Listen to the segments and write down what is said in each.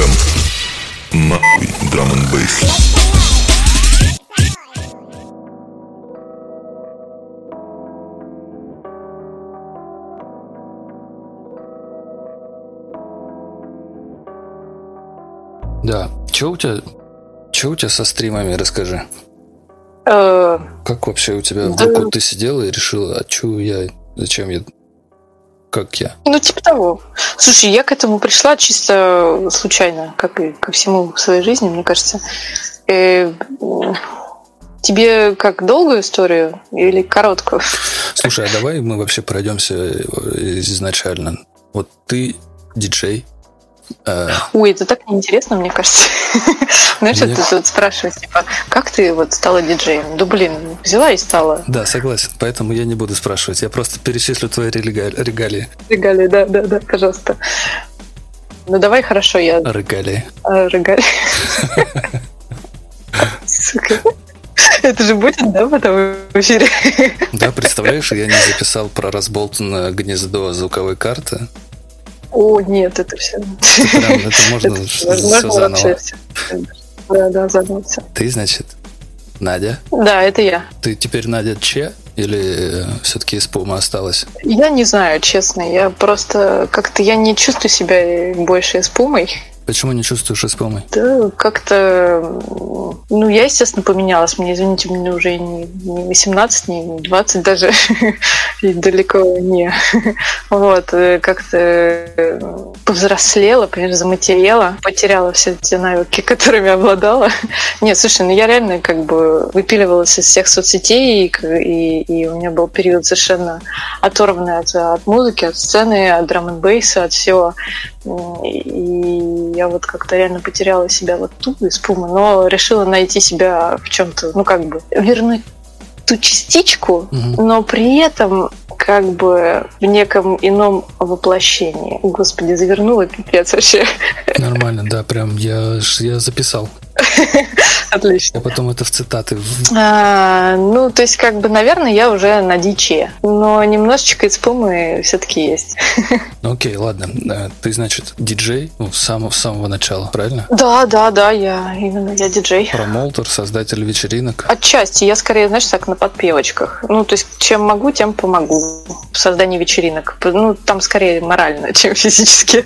FM. Нахуй драм н бейс. Да. Че у тебя, че у тебя со стримами, расскажи. Э, Как вообще у тебя Да. вдруг вот ты сидела и решила, а че я, зачем я, как я? Ну, типа того. Слушай, я к этому пришла чисто случайно, как и ко всему в своей жизни, мне кажется. Э, Тебе как долгую историю или короткую? Слушай, а давай мы вообще пройдемся э, изначально. Вот ты диджей, Ой, это так неинтересно, мне кажется. Знаешь, Мне- ты тут спрашиваешь, типа, как ты вот стала диджеем? Да блин, взяла и стала. да, согласен, поэтому я не буду спрашивать, я просто перечислю твои рега- регалии. Регалии, да, да, да, пожалуйста. Ну давай, хорошо, я Регалии. э, регалии. Сука. Это же будет, да, потом в эфире? Да, представляешь, я не записал про разболтанное гнездо звуковой карты. О, нет, это все. Прям это можно Это все заново. Да, да, заново всё. Ты, значит, Надя? Да, это я. Ты теперь Надя Че или все-таки испума осталась? Я не знаю, честно. Я просто как-то я не чувствую себя больше эспумой. Почему не чувствуешь испумой? Да, как-то... Ну, я, естественно, поменялась. Мне, извините, мне уже не, не 18, не 20 даже. И далеко не. Вот. э, Как-то э, повзрослела, понимаешь, заматерела. Потеряла все те навыки, которыми обладала. Нет, слушай, ну я реально как бы выпиливалась из всех соцсетей, и, и, и у меня был период совершенно оторванный от, от музыки, от сцены, от драм н бейса от всего. И я вот как-то реально потеряла себя вот тут из Пумы, но решила найти себя в чем-то, ну как бы вернуть ту частичку, Мгм. но при этом как бы в неком ином воплощении. Господи, завернула пипец вообще. Нормально, да, прям я, я записал. Отлично. Я потом это в цитаты. А, ну, то есть, как бы, наверное, я уже на диче. Но немножечко из Пумы все-таки есть. Ну, окей, ладно. Э, Ты, значит, диджей ну, с самого, с самого начала, правильно? Да, да, да, я именно я диджей. Промоутер, создатель вечеринок. Отчасти. Я скорее, знаешь, так на подпевочках. Ну, то есть, чем могу, тем помогу в создании вечеринок. Ну, там скорее морально, чем физически.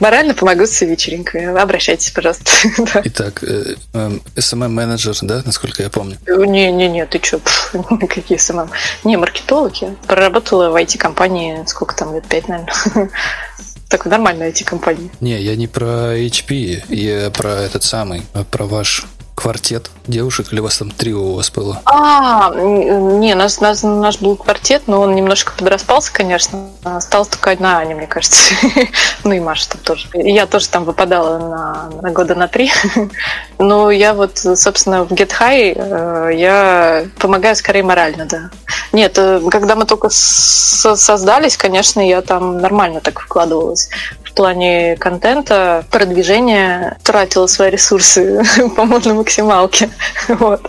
Морально помогу с вечеринкой. Обращайтесь, пожалуйста. Да. Итак, э, эм, SMM-менеджер, да, насколько я помню? Не-не-не, ты чё, пф, какие SMM? Не, маркетолог я. Проработала в IT-компании, сколько там, лет пять, наверное. Такой нормальной IT-компании. Не, я не про HP, я про этот самый, а про ваш квартет девушек, или у вас там трио у вас было? А, не, нас, нас, наш был квартет, но он немножко подраспался, конечно. Осталась только одна Аня, мне кажется. Ну и Маша там тоже. Я тоже там выпадала на, на года на три. Но я вот, собственно, в Get High э, я помогаю скорее морально, да. Нет, э, когда мы только создались, конечно, я там нормально так вкладывалась плане контента, продвижения, тратила свои ресурсы, по-моему, на максималке. Вот.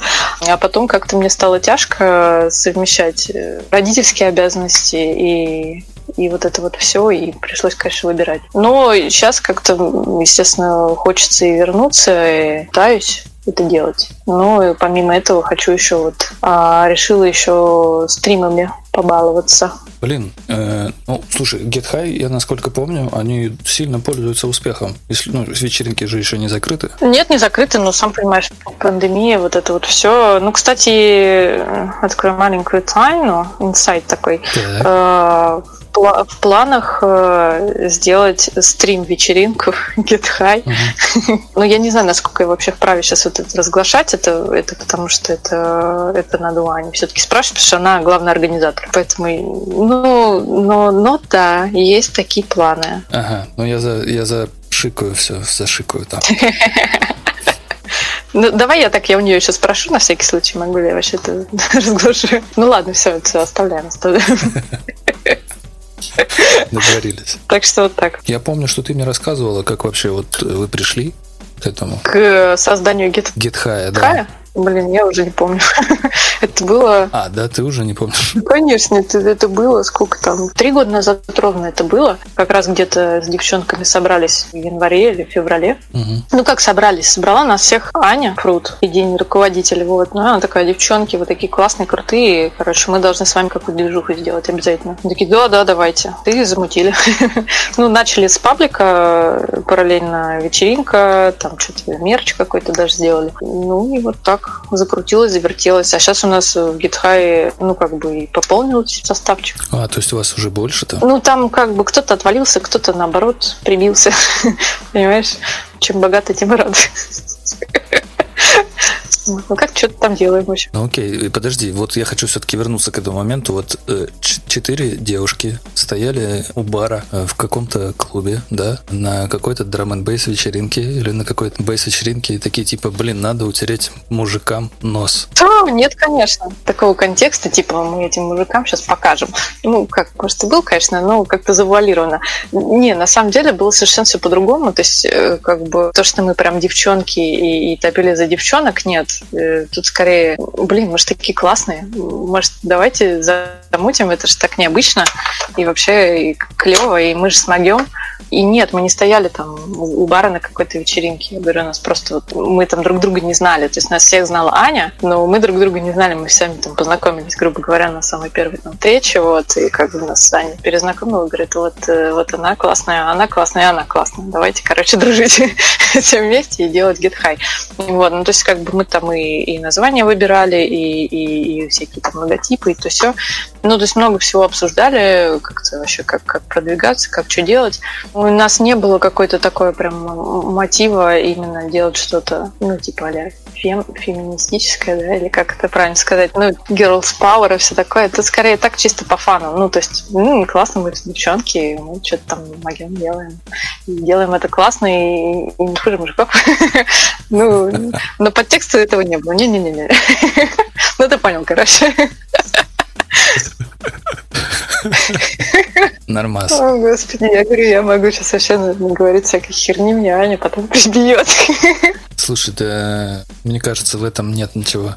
А потом как-то мне стало тяжко совмещать э, родительские обязанности и и вот это вот все, и пришлось, конечно, выбирать. Но сейчас как-то, естественно, хочется и вернуться, и пытаюсь это делать. Но и помимо этого хочу еще вот а, решила еще стримами побаловаться. Блин, э, ну, слушай, Get High, я насколько помню, они сильно пользуются успехом. Если, ну, вечеринки же еще не закрыты. Нет, не закрыты, но сам понимаешь, пандемия, вот это вот все. Ну, кстати, открою маленькую тайну, инсайт такой. Так. Э, пла- В планах э, сделать стрим-вечеринку Get High. Мгм. Но я не знаю, насколько я вообще вправе сейчас вот это разглашать, это, это потому что это, это надо у Ани все-таки спрашивать, потому что она главный организатор. Поэтому, ну, но, но да, есть такие планы. Ага, ну я за, я зашикаю все, зашикаю там. Ну, давай я так, я у нее еще спрошу, на всякий случай, могу ли я вообще это разглашу. Ну ладно, все, все, оставляем, оставляем. Договорились. Так что вот так. Я помню, что ты мне рассказывала, как вообще вот вы пришли к этому. К созданию Get High, да. Блин, я уже не помню. это было... А, да, ты уже не помнишь? Ну, конечно, это, это было сколько там? Три года назад ровно это было. Как раз где-то с девчонками собрались в январе или феврале. Угу. Ну, как собрались? Собрала нас всех Аня Фрут, идейный руководитель. Вот. Ну, она такая, девчонки, вы такие классные, крутые. Короче, мы должны с вами какую-то движуху сделать обязательно. Мы такие, да, да, давайте. Ты замутили. ну, начали с паблика, параллельно вечеринка, там что-то мерч какой-то даже сделали. Ну, и вот так закрутилось, завертелось. А сейчас у нас в GitHub, ну, как бы и пополнился составчик. А, то есть у вас уже больше-то? Ну, там как бы кто-то отвалился, кто-то, наоборот, прибился. Понимаешь? Чем богато, тем и Ну, как что-то там делаем, в общем. Ну, окей, подожди, вот я хочу все-таки вернуться к этому моменту. Вот э, четыре девушки стояли у бара э, в каком-то клубе, да, на какой-то драм н бейс вечеринке или на какой-то бейс вечеринке и такие типа, блин, надо утереть мужикам нос. Да, нет, конечно. Такого контекста, типа, мы этим мужикам сейчас покажем. Ну, как, может, и был, конечно, но как-то завуалировано. Не, на самом деле было совершенно все по-другому. То есть, э, как бы, то, что мы прям девчонки и, и топили за девчонок, нет. Э, тут скорее, блин, может, такие классные. Может, давайте замутим, это же так необычно. И вообще и клево, и мы же смогем. И нет, мы не стояли там у бара на какой-то вечеринке. Я говорю, у нас просто вот, мы там друг друга не знали. То есть нас всех знала Аня, но мы друг друга не знали. Мы сами там познакомились, грубо говоря, на самой первой там встрече. Вот, и как бы нас Аня перезнакомила, говорит, вот, э, вот она классная, она классная, она классная. Давайте, короче, дружить все вместе и делать high. Вот, ну, то есть как бы мы там и, и названия выбирали, и, и, и всякие там логотипы, и то все. Ну, то есть много всего обсуждали, как-то вообще, как, как продвигаться, как что делать. У нас не было какой-то такой прям мотива именно делать что-то, ну, типа а фем, феминистическое, да, или как это правильно сказать, ну, girls power и все такое. Это скорее так чисто по фану. Ну, то есть, ну, классно, мы девчонки, мы что-то там могем делаем. И делаем это классно и, и не хуже мужиков. Ну, но подтекста этого не было. Не-не-не. Ну, ты понял, короче. Нормас. О, господи, я говорю, я могу сейчас вообще говорить всякой херни, мне Аня потом прибьет. Слушай, да мне кажется, в этом нет ничего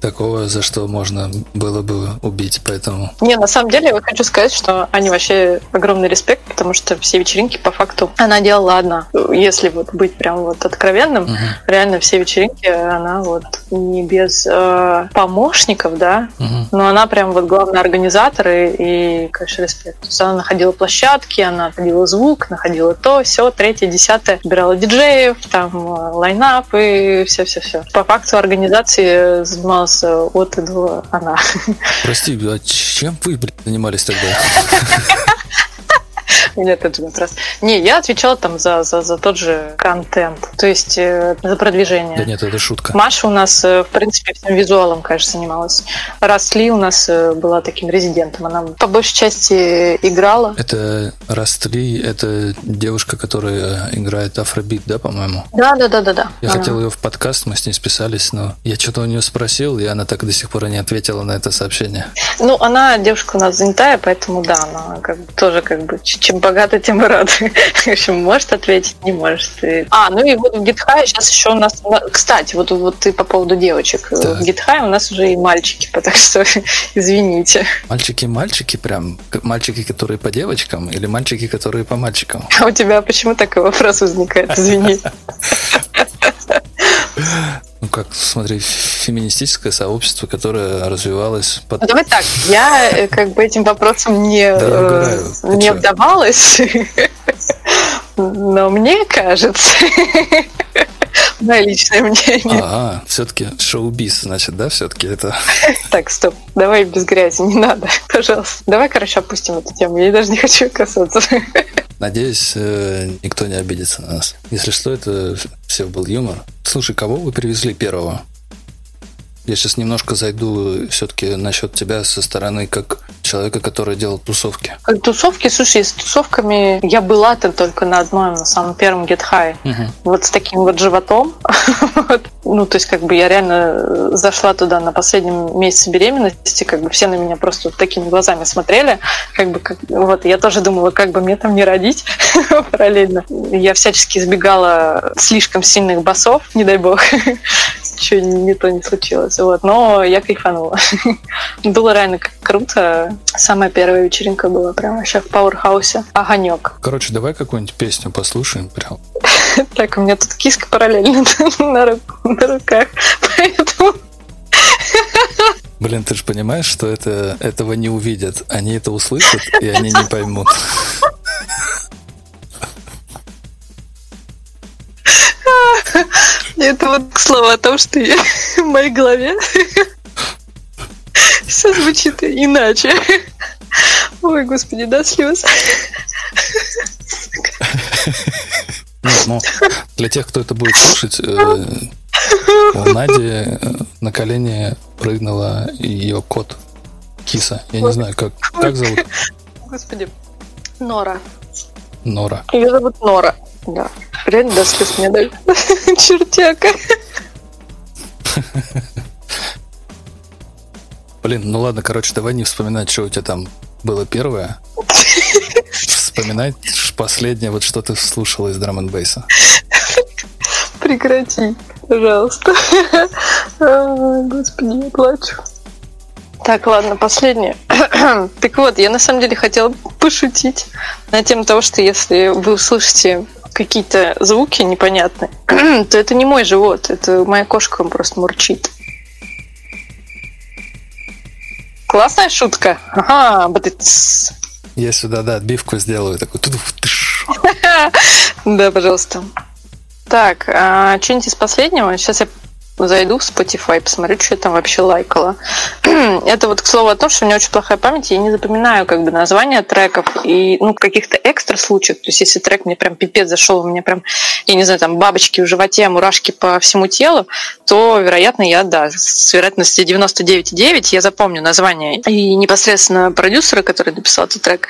такого, за что можно было бы убить, поэтому... Не, на самом деле я хочу сказать, что Аня вообще огромный респект, потому что все вечеринки по факту она делала одна. Если вот быть прям вот откровенным, угу. реально все вечеринки она вот не без э, помощников, да, угу. но она прям вот главный организатор и, и, конечно, респект. То есть она находила площадки, она находила звук, находила то, все, третье, десятое, собирала диджеев, там э, лайнап и все-все-все. По факту организации занималась нас от и до она. Прости, а чем вы, блин, занимались тогда? Нет, это вопрос. Не, я отвечала там за, за, за тот же контент, то есть э, за продвижение. Да нет, это шутка. Маша у нас, э, в принципе, всем визуалом, конечно, занималась. Растли у нас э, была таким резидентом. Она по большей части играла. Это Растли, это девушка, которая играет афробит, да, по-моему? Да, да, да, да, да. Я она. хотел ее в подкаст, мы с ней списались, но я что-то у нее спросил, и она так до сих пор и не ответила на это сообщение. Ну, она девушка у нас занятая, поэтому да, она как бы, тоже как бы чем богата, тем и рада. В общем, может ответить, не может. А, ну и вот в GitHub сейчас еще у нас... Кстати, вот, вот ты по поводу девочек. Так. В GitHub у нас уже и мальчики, так что извините. Мальчики-мальчики прям? Мальчики, которые по девочкам или мальчики, которые по мальчикам? А у тебя почему такой вопрос возникает? Извини. Ну как, смотри, феминистическое сообщество, которое развивалось под... Ну, давай так, я э, как бы этим вопросом не, да, э, не вдавалась, но мне кажется, мое личное мнение. А, все-таки шоу-биз, значит, да, все-таки это... Так, стоп, давай без грязи, не надо, пожалуйста. Давай, короче, опустим эту тему, я даже не хочу касаться. Надеюсь, э, никто не обидится на нас. Если что, это все был юмор. Слушай, кого вы привезли первого? Я сейчас немножко зайду все-таки насчет тебя со стороны как человека, который делал тусовки. Как тусовки, слушай, с тусовками я была там только на одном, на самом первом Get High. Угу. Вот с таким вот животом. ну, то есть, как бы я реально зашла туда на последнем месяце беременности, как бы все на меня просто вот такими глазами смотрели. Как бы, как, вот, я тоже думала, как бы мне там не родить параллельно. Я всячески избегала слишком сильных басов, не дай бог. ничего не то не случилось. Вот. Но я кайфанула. Было реально круто. Самая первая вечеринка была прям вообще в пауэрхаусе. Огонек. Короче, давай какую-нибудь песню послушаем прям. Так, у меня тут киска параллельно на, руках. Поэтому Блин, ты же понимаешь, что это, этого не увидят. Они это услышат, и они не поймут. Это вот слово о том, что я в моей голове все звучит иначе. Ой, господи, да, слез. Нет, ну, для тех, кто это будет слушать, э, у Нади э, на колени прыгнула ее кот Киса. Я не знаю, как, как зовут? Господи, Нора. Нора. Ее зовут Нора, да. Реально до слез мне дали. Чертяка. Блин, ну ладно, короче, давай не вспоминать, что у тебя там было первое. Вспоминать последнее, вот что ты слушала из драм н бейса Прекрати, пожалуйста. Господи, я плачу. Так, ладно, последнее. так вот, я на самом деле хотела пошутить на тему того, что если вы услышите какие-то звуки непонятные, то это не мой живот, это моя кошка просто мурчит. Классная шутка. Ага, бытыц. Я сюда, да, отбивку сделаю, такой Да, пожалуйста. Так, а, что-нибудь из последнего? Сейчас я зайду в Spotify, посмотрю, что я там вообще лайкала. Это вот к слову о том, что у меня очень плохая память, я не запоминаю как бы названия треков и ну каких-то экстра случаев. То есть если трек мне прям пипец зашел, у меня прям, я не знаю, там бабочки в животе, мурашки по всему телу, то, вероятно, я, да, с вероятностью 99,9 я запомню название и непосредственно продюсера, который написал этот трек,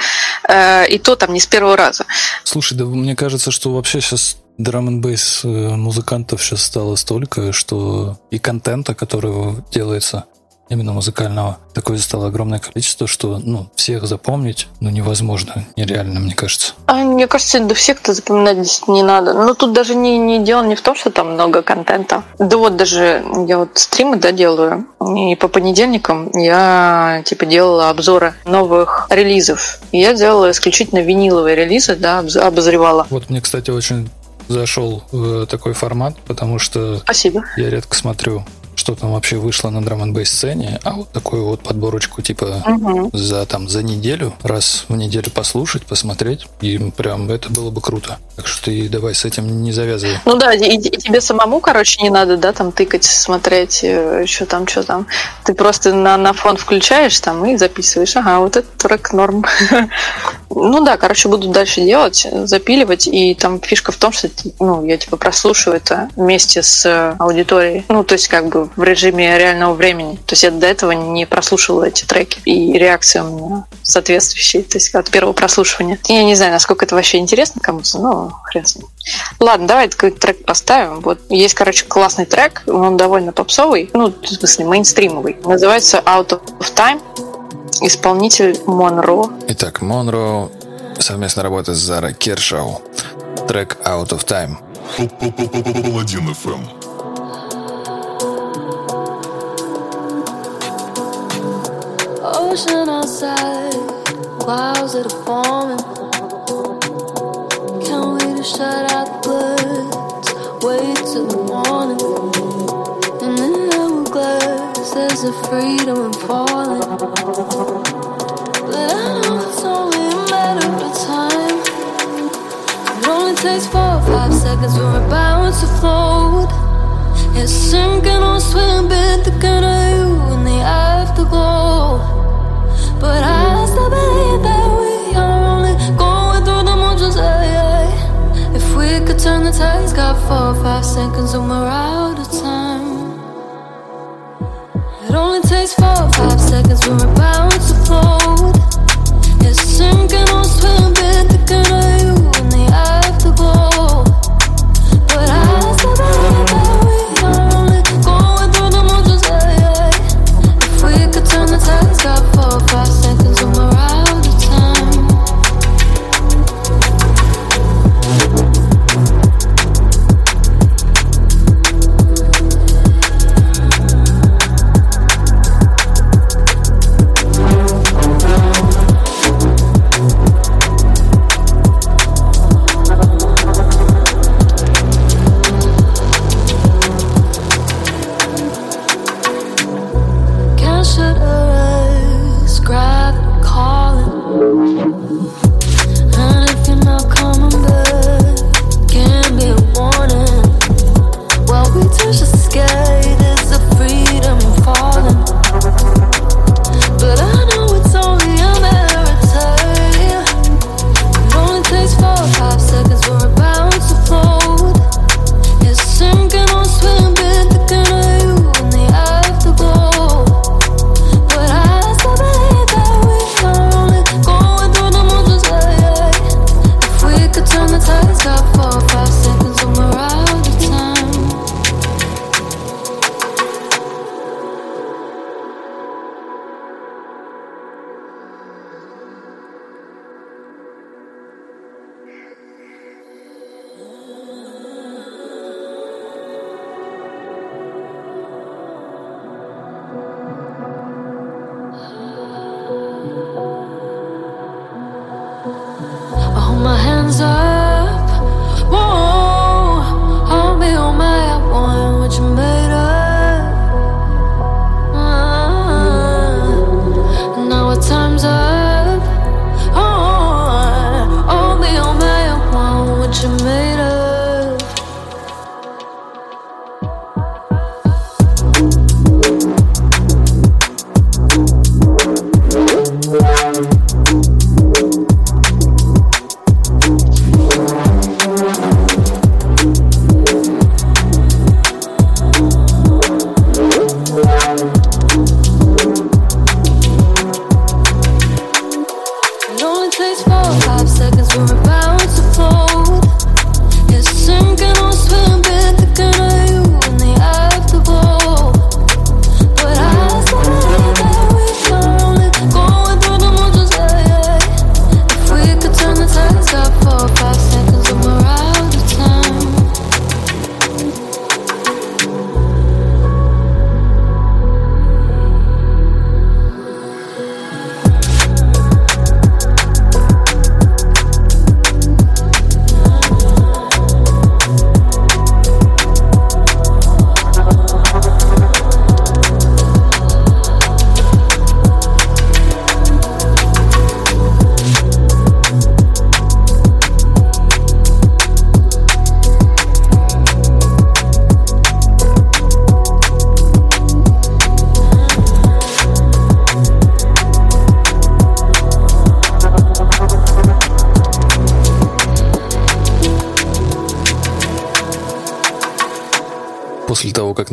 э, и то там не с первого раза. Слушай, да мне кажется, что вообще сейчас драм н бейс музыкантов сейчас стало столько, что и контента, который делается именно музыкального, такое стало огромное количество, что ну, всех запомнить ну, невозможно, нереально, мне кажется. А мне кажется, до всех-то запоминать не надо. Но тут даже не, не дело не в том, что там много контента. Да вот даже я вот стримы да, делаю, и по понедельникам я типа делала обзоры новых релизов. И я делала исключительно виниловые релизы, да, обозревала. Вот мне, кстати, очень зашел в такой формат, потому что Спасибо. я редко смотрю что там вообще вышло на драм н сцене, а вот такую вот подборочку типа угу. за там за неделю, раз в неделю послушать, посмотреть, и прям это было бы круто. Так что ты давай с этим не завязывай. Ну да, и, и тебе самому, короче, не надо, да, там тыкать, смотреть, э, что там, что там. Ты просто на, на фон включаешь там и записываешь. Ага, вот этот трек норм. ну да, короче, буду дальше делать, запиливать, и там фишка в том, что ну, я типа прослушиваю это вместе с аудиторией. Ну, то есть как бы в режиме реального времени. То есть я до этого не прослушивала эти треки, и реакция у меня соответствующая, то есть от первого прослушивания. Я не знаю, насколько это вообще интересно кому-то, но хрен с ним. Ладно, давай какой-то трек поставим. Вот есть, короче, классный трек, он довольно попсовый, ну, в смысле, мейнстримовый. Называется Out of Time. Исполнитель Монро. Итак, Монро совместно работает с Зара Кершау. Трек Out of Time. Паладин FM. Ocean outside, clouds that are forming. Can't wait to shut out the bloods, wait till the morning. And in the hourglass, there's a freedom in falling. But I know it's only a matter of time. It only takes four or five seconds for a bounce to float. It's sinking or swimming, thinking of you in the afterglow. Takes four or five seconds we're bound to float. It's sinking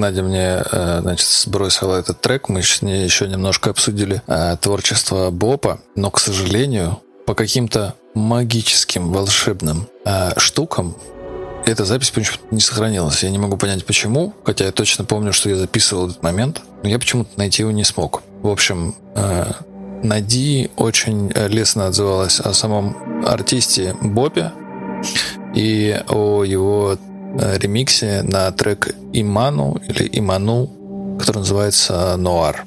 Надя мне э, значит, сбросила этот трек, мы еще немножко обсудили э, творчество Бопа, но, к сожалению, по каким-то магическим, волшебным э, штукам эта запись почему-то не сохранилась. Я не могу понять, почему, хотя я точно помню, что я записывал этот момент, но я почему-то найти его не смог. В общем, Нади очень лестно отзывалась о самом артисте Бобе и о его ремиксе на трек Иману или Иману, который называется Нуар.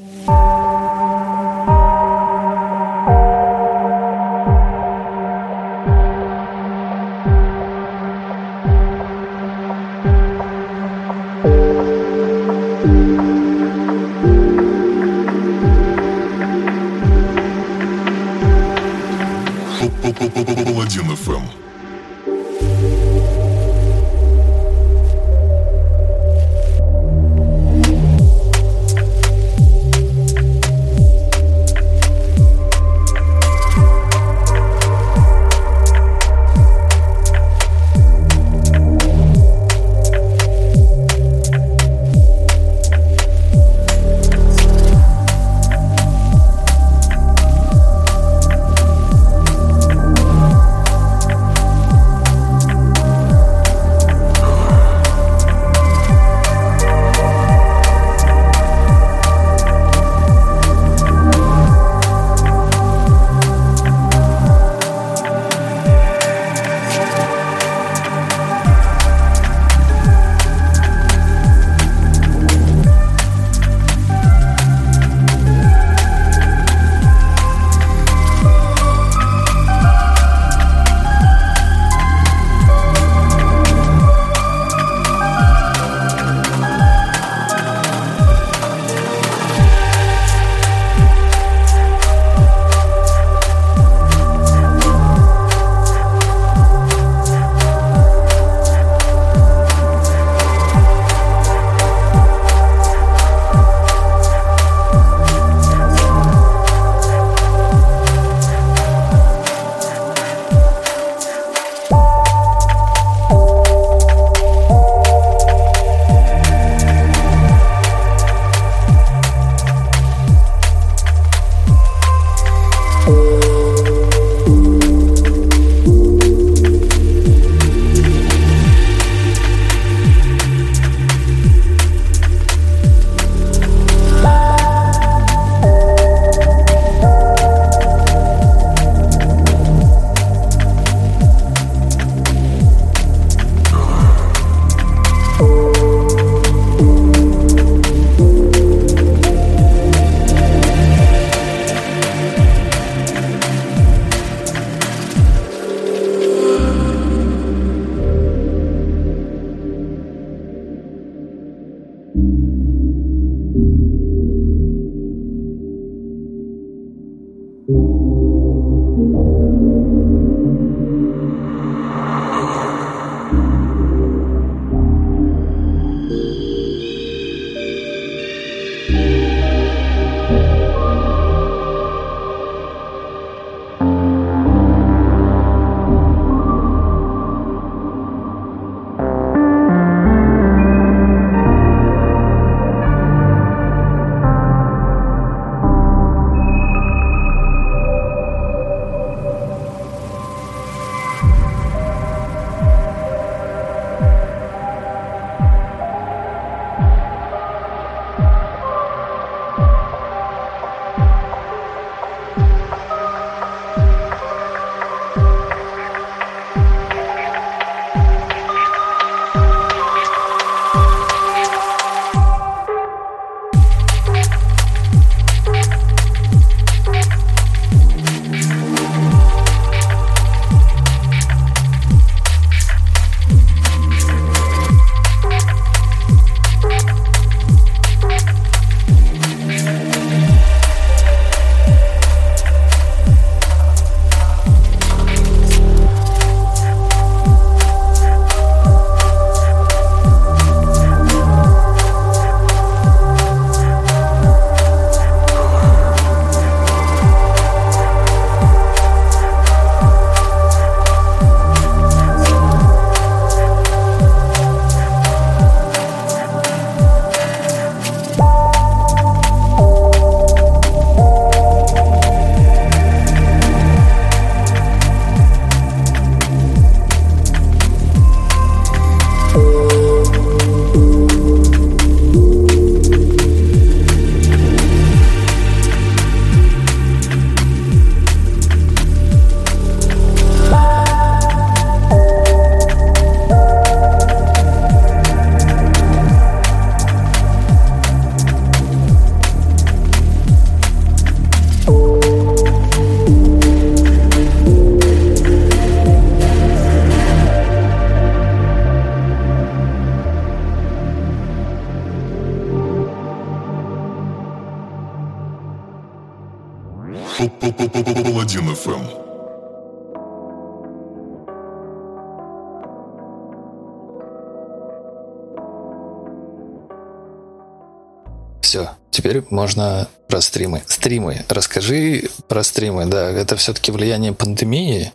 Теперь можно про стримы. Стримы. Расскажи про стримы, да. Это все-таки влияние пандемии?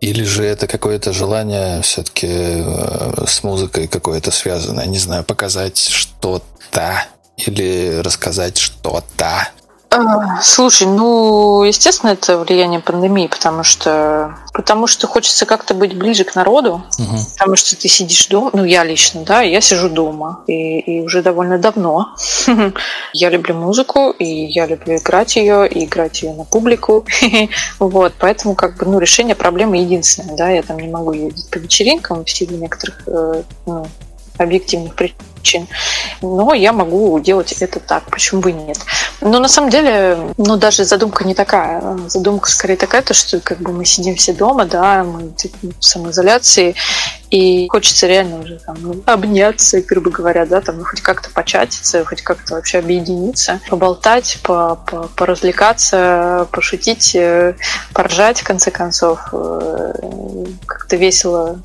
Или же это какое-то желание все-таки э, с музыкой какое-то связанное? Не знаю, показать что-то или рассказать что-то? А, слушай, ну, естественно, это влияние пандемии, потому что, потому что хочется как-то быть ближе к народу, угу. потому что ты сидишь дома, ну, я лично, да, я сижу дома, и, и уже довольно давно. я люблю музыку, и я люблю играть ее, и играть ее на публику. вот, поэтому, как бы, ну, решение проблемы единственное, да, я там не могу ездить по вечеринкам в силу некоторых, э, ну, объективных причин. Но я могу делать это так, почему бы и нет. Но на самом деле, ну даже задумка не такая. Задумка скорее такая, то, что как бы мы сидим все дома, да, мы типа, в самоизоляции, и хочется реально уже там обняться, грубо говоря, да, там ну, хоть как-то початиться, хоть как-то вообще объединиться, поболтать, по -по поразвлекаться, пошутить, э, поржать, в конце концов, э, как-то весело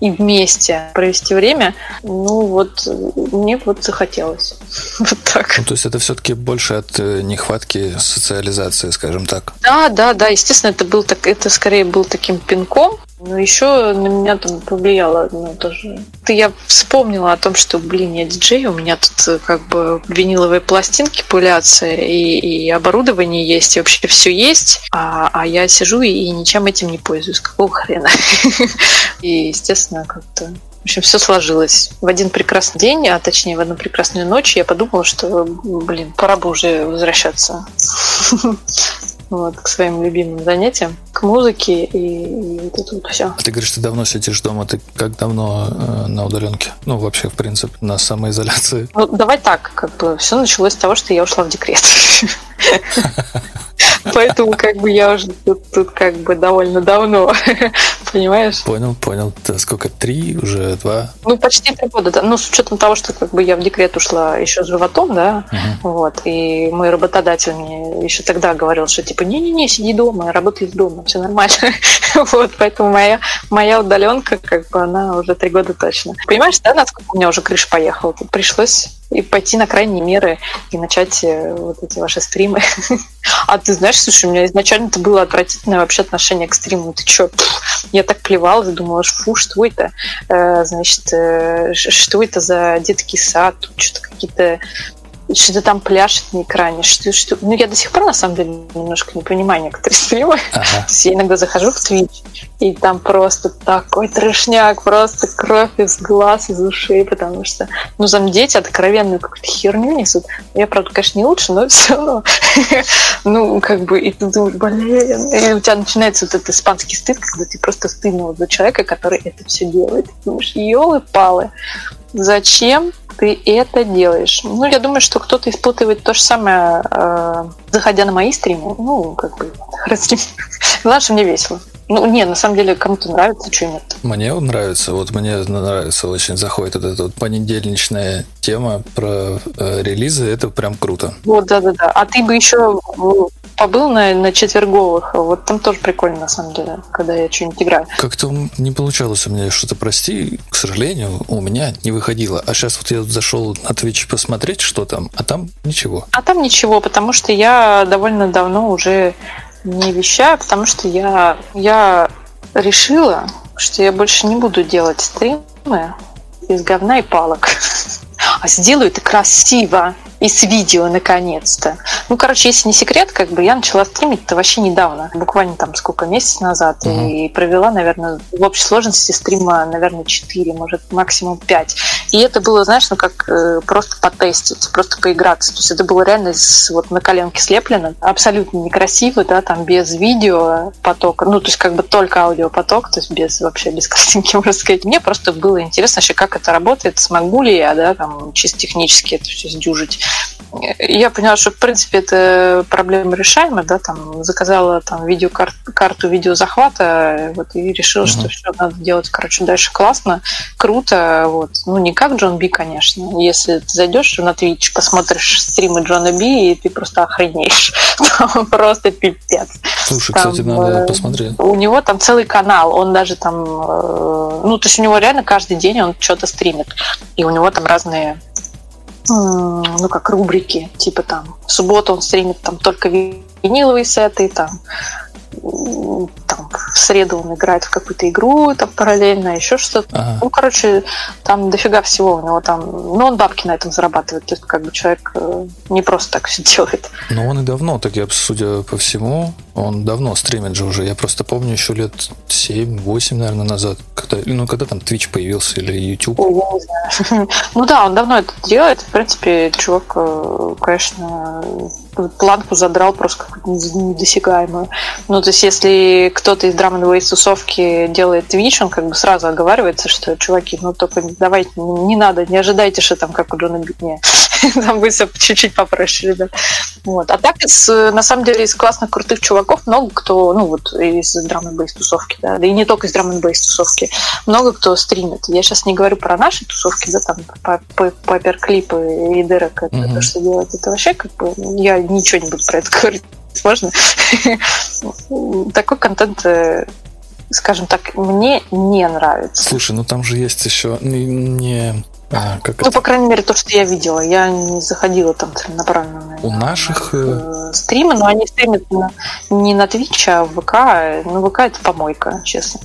и вместе провести время, ну вот мне вот захотелось. Вот так. Ну, то есть это все-таки больше от э, нехватки социализации, скажем так. Да, да, да. Естественно, это был так, это скорее был таким пинком, но еще на меня там повлияло ну, тоже. Ты я вспомнила о том, что, блин, я диджей, у меня тут э, как бы виниловые пластинки пылятся, и, и оборудование есть, и вообще все есть, а, а я сижу и, и ничем этим не пользуюсь. Какого хрена? И, естественно, как-то в общем, все сложилось. В один прекрасный день, а точнее в одну прекрасную ночь, я подумала, что, блин, пора бы уже возвращаться вот, к своим любимым занятиям, к музыке и, и вот это вот все. Ты говоришь, ты давно сидишь дома, ты как давно э, на удаленке? Ну, вообще, в принципе, на самоизоляции? Ну, давай так, как бы все началось с того, что я ушла в декрет. Поэтому как бы я уже тут, тут как бы довольно давно, понимаешь? Понял, понял. Да, сколько? Три, уже два? Ну, почти три года, да. Ну, с учетом того, что как бы я в декрет ушла еще с животом, да, угу. вот, и мой работодатель мне еще тогда говорил, что типа, не-не-не, сиди дома, работай из дома, все нормально. вот, поэтому моя, моя удаленка, как бы, она уже три года точно. Понимаешь, да, насколько у меня уже крыша поехала? Тут пришлось и пойти на крайние меры и начать э, вот эти ваши стримы. а ты знаешь, слушай, у меня изначально это было отвратительное вообще отношение к стриму. Ты чё? Я так плевала, думала, фу, что это? Э, значит, э, что это за детский сад? Тут что-то какие-то что-то там пляшет на экране, что, что... Ну, я до сих пор, на самом деле, немножко не понимаю некоторые стримы. Ага. Я иногда захожу в Twitch, и там просто такой трешняк, просто кровь из глаз, из ушей, потому что, ну, там дети откровенную какую-то херню несут. Я, правда, конечно, не лучше, но все равно. ну, как бы, и ты думаешь, блин, и у тебя начинается вот этот испанский стыд, когда ты просто стыдно за человека, который это все делает. Ты думаешь, елы-палы, зачем ты это делаешь? Ну, я думаю, что кто-то испытывает то же самое, э, заходя на мои стримы. Ну, как бы, Главное, что мне весело. Ну, не, на самом деле, кому-то нравится, что нет. Мне нравится, вот мне нравится очень, заходит вот эта вот понедельничная тема про э, релизы, это прям круто. Вот, да-да-да. А ты бы еще побыл на, на четверговых, вот там тоже прикольно, на самом деле, когда я что-нибудь играю. Как-то не получалось у меня что-то, прости, к сожалению, у меня не выходило. А сейчас вот я зашел на Twitch посмотреть, что там, а там ничего. А там ничего, потому что я довольно давно уже не вещаю, потому что я, я решила, что я больше не буду делать стримы из говна и палок. А сделаю это красиво и с видео наконец-то. Ну, короче, если не секрет, как бы я начала стримить это вообще недавно, буквально там сколько, месяц назад, угу. и провела, наверное, в общей сложности стрима, наверное, 4, может, максимум 5. И это было, знаешь, ну как э, просто потестить, просто поиграться. То есть это было реально с, вот на коленке слеплено, абсолютно некрасиво, да, там без видео потока, ну, то есть как бы только аудиопоток, то есть без вообще без картинки, можно сказать. Мне просто было интересно вообще, как это работает, смогу ли я, да, там, чисто технически это все сдюжить. Я поняла, что, в принципе, это проблема решаемая, да, там, заказала там видеокарту видеозахвата, вот, и решила, mm-hmm. что все надо делать, короче, дальше классно, круто, вот, ну, не как Джон Би, конечно, если ты зайдешь на Twitch, посмотришь стримы Джона Би, и ты просто охренеешь, просто пипец. Слушай, там, кстати, надо э, посмотреть. У него там целый канал, он даже там, э, ну, то есть у него реально каждый день он что-то стримит, и у него там разные ну, как рубрики, типа там, в субботу он стримит там только виниловые сеты, там, там, в среду он играет в какую-то игру, там параллельно, еще что-то. Ага. Ну, короче, там дофига всего у него там. Ну, он бабки на этом зарабатывает. То есть, как бы человек э, не просто так все делает. Но он и давно, так я, судя по всему, он давно стримит же уже. Я просто помню еще лет 7-8, наверное, назад, когда, ну, когда там Twitch появился или YouTube. Ой, я не знаю. Ну да, он давно это делает. В принципе, чувак, э, конечно, планку задрал просто какую-то недосягаемую. Ну, то есть, если кто-то из драм н тусовки делает Twitch, он как бы сразу оговаривается, что, чуваки, ну, только давайте, не надо, не ожидайте, что там как у Джона Битне. Там будет все чуть-чуть попроще, ребят. Вот. А так, из, на самом деле, из классных, крутых чуваков много кто, ну, вот из драм н тусовки, да, да и не только из драм н тусовки, много кто стримит. Я сейчас не говорю про наши тусовки, да, там, паперклипы и Дерек, это mm-hmm. то, что делает. Это вообще, как бы, я ничего не буду про это говорить. Можно? Такой контент э, скажем так, мне не нравится. Слушай, ну там же есть еще не... А, как ну, это? по крайней мере, то, что я видела. Я не заходила там целенаправленно У на, наших... На э, стримы, но они стримят на, не на Twitch, а в ВК. Ну, ВК это помойка, честно.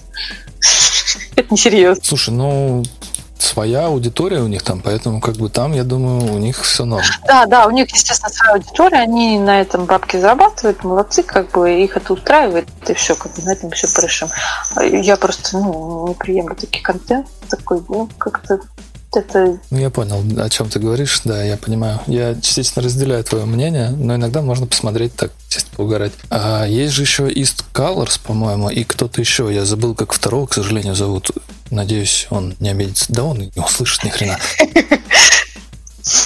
Это несерьезно. Слушай, ну, своя аудитория у них там, поэтому как бы там, я думаю, у них все норм. Да, да, у них, естественно, своя аудитория, они на этом бабки зарабатывают, молодцы, как бы их это устраивает, и все, как бы на этом все порешим. Я просто, ну, не приемлю такой контент, такой, ну, как-то это... Ну, я понял, о чем ты говоришь, да, я понимаю. Я частично разделяю твое мнение, но иногда можно посмотреть так, чисто поугарать. А есть же еще East Colors, по-моему, и кто-то еще, я забыл, как второго, к сожалению, зовут. Надеюсь, он не обидится. Да он не услышит ни хрена.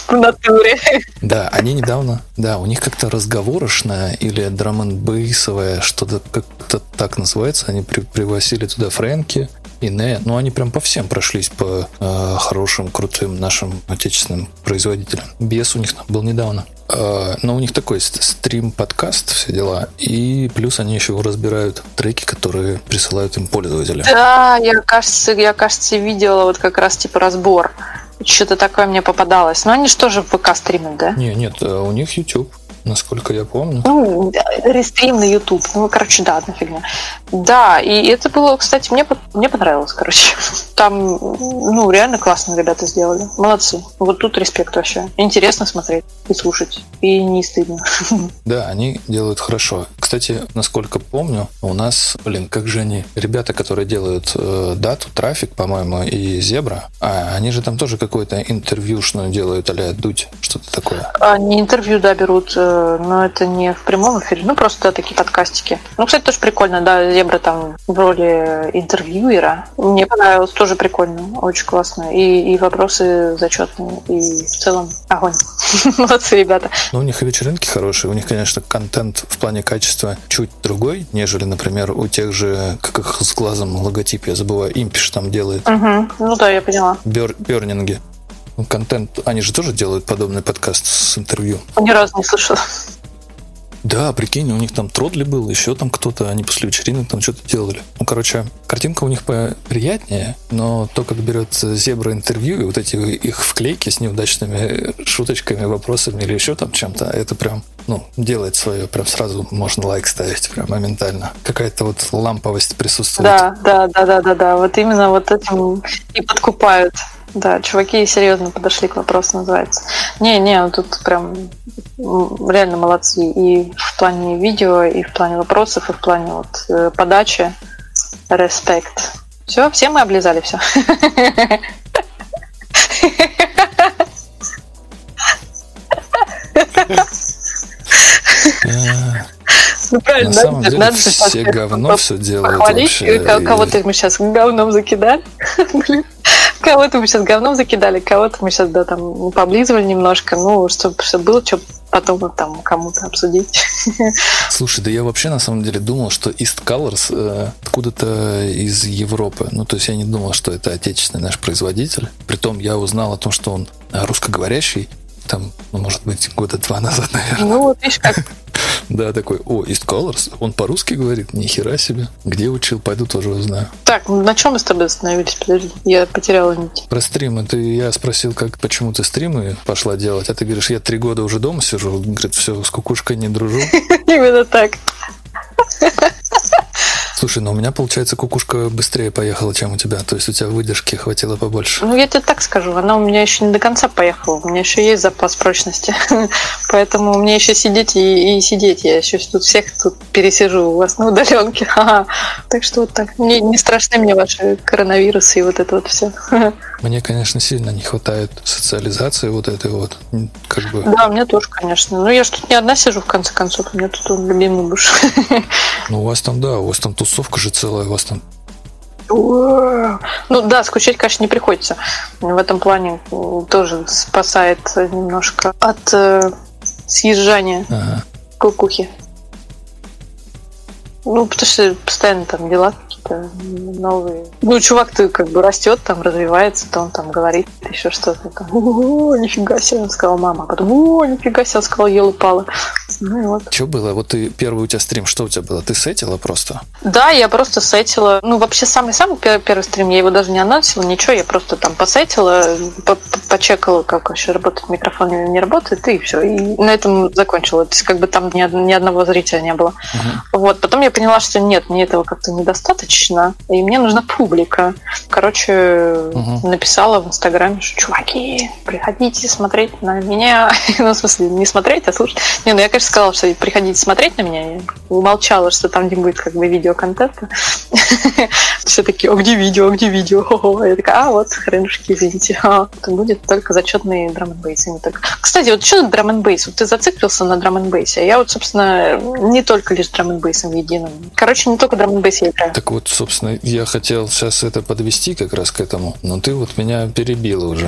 В натуре. Да, они недавно, да, у них как-то разговорошная или драм бейсовая что-то как-то так называется. Они при, пригласили туда Фрэнки, и не, ну они прям по всем прошлись по э, хорошим, крутым нашим отечественным производителям. Бес у них был недавно. Э, но у них такой стрим-подкаст, все дела. И плюс они еще разбирают треки, которые присылают им пользователи. Да, я, кажется, я, кажется, видела вот как раз типа разбор. Что-то такое мне попадалось. Но они же тоже в ПК стримят, да? Не, нет, э, у них YouTube насколько я помню. Ну, рестрим на YouTube. Ну, короче, да, одна фигня. Да, и это было, кстати, мне, мне понравилось, короче. Там, ну, реально классно ребята сделали. Молодцы. Вот тут респект вообще. Интересно смотреть и слушать. И не стыдно. Да, они делают хорошо. Кстати, насколько помню, у нас, блин, как же они, ребята, которые делают э, дату, трафик, по-моему, и Зебра, а они же там тоже какое-то интервьюшную делают, а дуть, что-то такое. Они интервью, да, берут э, но это не в прямом эфире, ну просто такие подкастики. Ну, кстати, тоже прикольно, да, Зебра там в роли интервьюера. Мне понравилось, тоже прикольно, очень классно. И, и вопросы зачетные, и в целом огонь. Молодцы, ребята. Ну, у них и вечеринки хорошие, у них, конечно, контент в плане качества чуть другой, нежели, например, у тех же, как их с глазом логотип, я забываю, Импиш там делает. Угу. Ну да, я поняла. Бер, бернинги контент, они же тоже делают подобный подкаст с интервью. Ни разу не слышал. Да, прикинь, у них там Тродли был, еще там кто-то, они после вечеринок там что-то делали. Ну, короче, картинка у них приятнее, но то, как берет Зебра интервью и вот эти их вклейки с неудачными шуточками, вопросами или еще там чем-то, это прям, ну, делает свое, прям сразу можно лайк ставить, прям моментально. Какая-то вот ламповость присутствует. Да, да, да, да, да, да, вот именно вот этим и подкупают. Да, чуваки серьезно подошли к вопросу, называется. Не-не, тут прям реально молодцы. И в плане видео, и в плане вопросов, и в плане вот э, подачи. Респект. Все, все мы облизали все. Ну, правильно, На самом деле надо же все говно все делают вообще. И- кого-то мы сейчас говном закидали. Кого-то мы сейчас говном закидали, кого-то мы сейчас, да, там, поблизывали немножко, ну, чтобы, чтобы было что потом там кому-то обсудить. Слушай, да я вообще на самом деле думал, что East Colors э, откуда-то из Европы. Ну, то есть я не думал, что это отечественный наш производитель. Притом я узнал о том, что он э, русскоговорящий. Там, ну, может быть, года два назад, наверное. Ну, вот видишь, как Да, такой, о, East Colors? Он по-русски говорит? Ни хера себе. Где учил? Пойду тоже узнаю. Так, на чем мы с тобой остановились? Подожди, я потеряла нить. Про стримы. Ты, я спросил, как, почему ты стримы пошла делать, а ты говоришь, я три года уже дома сижу. Он говорит, все, с кукушкой не дружу. Именно так. Слушай, ну у меня, получается, кукушка быстрее поехала, чем у тебя. То есть у тебя выдержки хватило побольше. Ну, я тебе так скажу, она у меня еще не до конца поехала. У меня еще есть запас прочности. Поэтому мне еще сидеть и, и сидеть. Я еще тут всех тут пересижу у вас на удаленке. Ха-ха. Так что вот так. Не, не страшны мне ваши коронавирусы и вот это вот все. Мне, конечно, сильно не хватает социализации вот этой вот. Как бы, Да, мне тоже, конечно. Но я же тут не одна сижу, в конце концов. У меня тут любимый муж. ну у вас там, да, у вас там тусовка же целая, у вас там... Ну да, скучать, конечно, не приходится. В этом плане тоже спасает немножко от э, съезжания Ага. кукухи. Ну, потому что постоянно там дела какие-то новые. Ну, чувак-то как бы растет, там развивается, то он там говорит еще что-то. Там, о, нифига себе, он сказал мама. А потом, о, нифига себе, он сказал, ел упала. Ну и вот. Что было? Вот ты первый у тебя стрим, что у тебя было? Ты сетила просто? Да, я просто сетила. Ну, вообще, самый-самый пер- первый стрим, я его даже не анонсила, ничего, я просто там посетила, по- по- почекала, как вообще работает микрофон или не работает, и все. И на этом закончила. То есть, как бы там ни, ни одного зрителя не было. Вот, потом я поняла, что нет, мне этого как-то недостаточно, и мне нужна публика. Короче, Мгм. написала в Инстаграме, что чуваки, приходите смотреть на меня. ну, в смысле, не смотреть, а слушать. Не, ну я, конечно, сказала, что приходите смотреть на меня. Я умолчала, что там не будет как бы видеоконтента. Все такие, а где видео, а где видео? Я такая, а вот, хренушки, извините. А, это будет только зачетный драм н не только. Кстати, вот что драм Вот ты зациклился на драм а я вот, собственно, не только лишь драм единым. Короче, не только драм я играю. Так вот, собственно, я хотел сейчас это подвести как раз к этому, но ты вот меня перебила уже.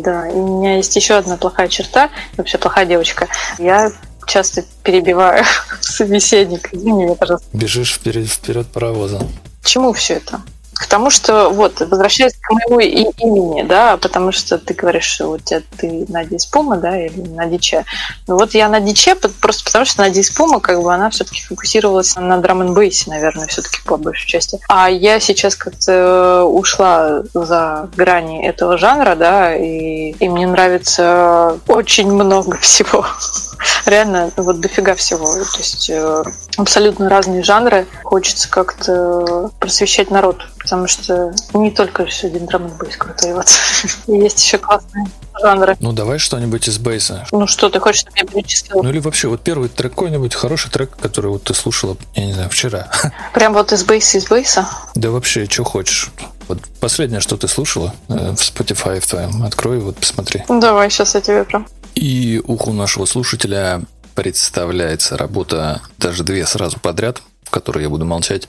Да, и у меня есть еще одна плохая черта, вообще плохая девочка. Я часто перебиваю собеседника. Извини меня, пожалуйста. Бежишь вперед, вперед паровоза. К чему все это? К тому, что вот, возвращаясь к моему имени, да, потому что ты говоришь, что у тебя ты Надя Испума, да, или Надя Че. Ну вот я Надя Че, просто потому что Надя Испума, как бы она все-таки фокусировалась на драм н наверное, все-таки по большей части. А я сейчас как-то ушла за грани этого жанра, да, и, и мне нравится очень много всего. Реально, вот дофига всего. То есть э, абсолютно разные жанры. Хочется как-то просвещать народ, потому что не только все драм н крутой. Вот. Есть еще классные жанры. Ну, давай что-нибудь из бейса. Ну что, ты хочешь, чтобы я перечислила? Ну или вообще, вот первый трек какой-нибудь, хороший трек, который вот ты слушала, я не знаю, вчера. Прям вот из бейса, из бейса? Да вообще, что хочешь. Вот последнее, что ты слушала э, в Spotify в твоем, открой, вот посмотри. Ну давай, сейчас я тебе прям. И уху нашего слушателя представляется работа, даже две сразу подряд, в которой я буду молчать.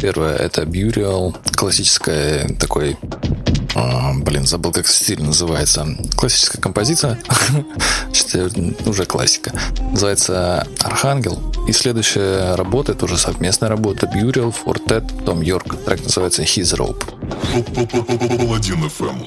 Первая это Burial, классическая такой... а, блин, забыл, как стиль называется. Классическая композиция. Уже классика. Называется Архангел. И следующая работа, это уже совместная работа. Burial, Fortet, Том Йорк. Трек называется His Rope. Паладин ФМ.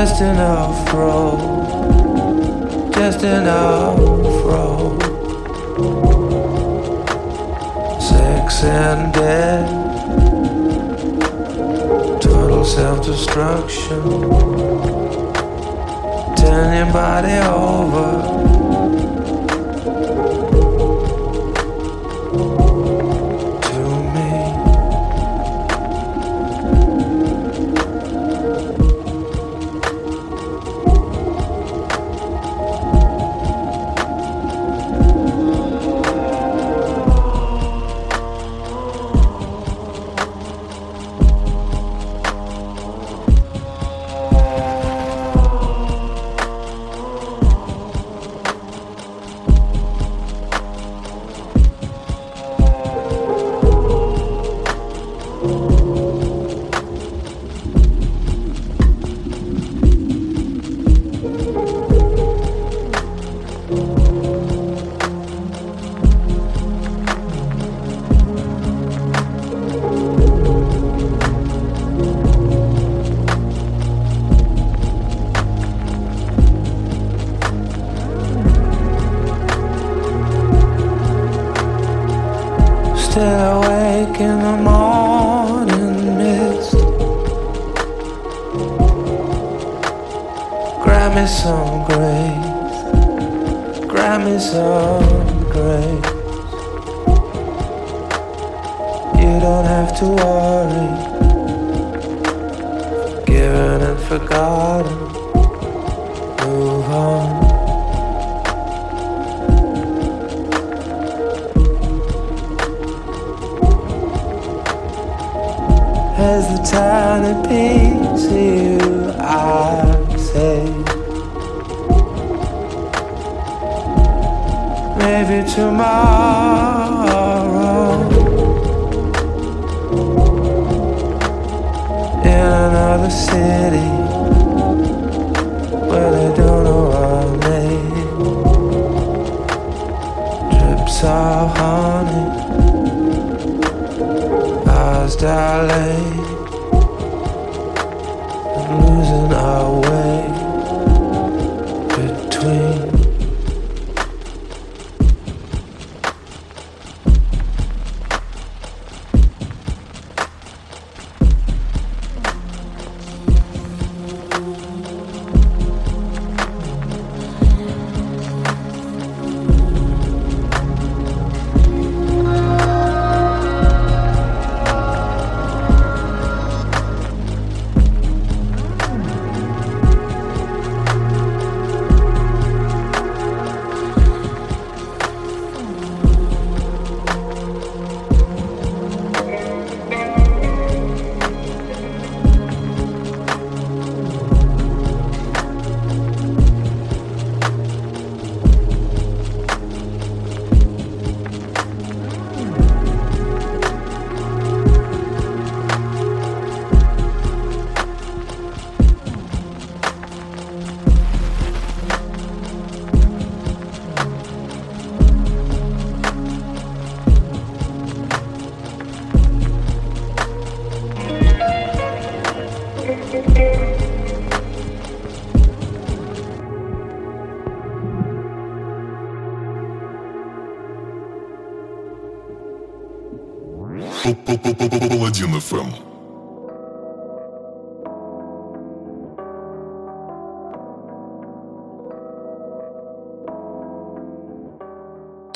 Just enough road. Just enough road. Sex and death. Total self destruction. Turn your body over.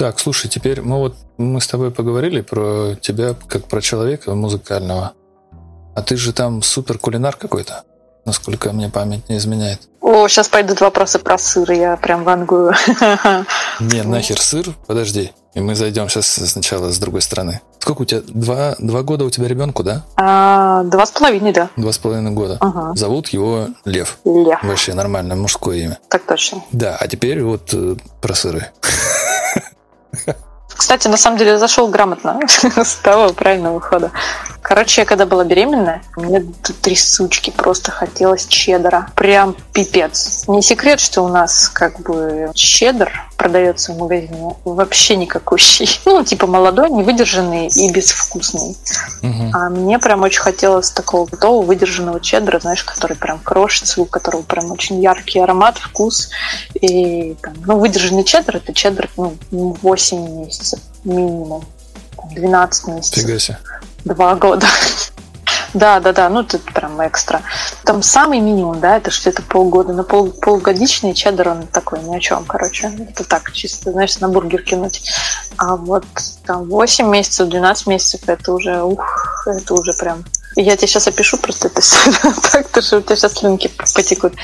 Так, слушай, теперь мы вот мы с тобой поговорили про тебя как про человека музыкального. А ты же там супер кулинар какой-то, насколько мне память не изменяет. О, сейчас пойдут вопросы про сыр, я прям вангую. Не, нахер сыр, подожди. И мы зайдем сейчас сначала с другой стороны. Сколько у тебя? Два, два года у тебя ребенку, да? А, Два с половиной, да. Два с половиной года. Ага. Зовут его Лев. Лев, Вообще нормальное мужское имя. так точно. Да, а теперь вот э, про сыры. Кстати, на самом деле зашел грамотно с того правильного хода. Короче, я когда была беременная, мне тут три сучки просто хотелось чеддера. Прям пипец. Не секрет, что у нас как бы чеддер продается в магазине вообще никакущий. Ну, типа молодой, невыдержанный и безвкусный. Мгм. А мне прям очень хотелось такого готового выдержанного чеддера, знаешь, который прям крошится, у которого прям очень яркий аромат, вкус. И там, ну, выдержанный чеддер это чеддер ну, 8 месяцев минимум. Там, 12 месяцев. Фига себе. Два года. Да, да, да, ну тут прям экстра. Там самый минимум, да, это что это полгода. На пол, полугодичный чеддер, он такой ни о чем, короче. Это так, чисто, знаешь, на бургер кинуть. А вот там 8 месяцев, 12 месяцев, это уже, ух, это уже прям... Я тебе сейчас опишу просто это всё так, то что у тебя сейчас слюнки потекут.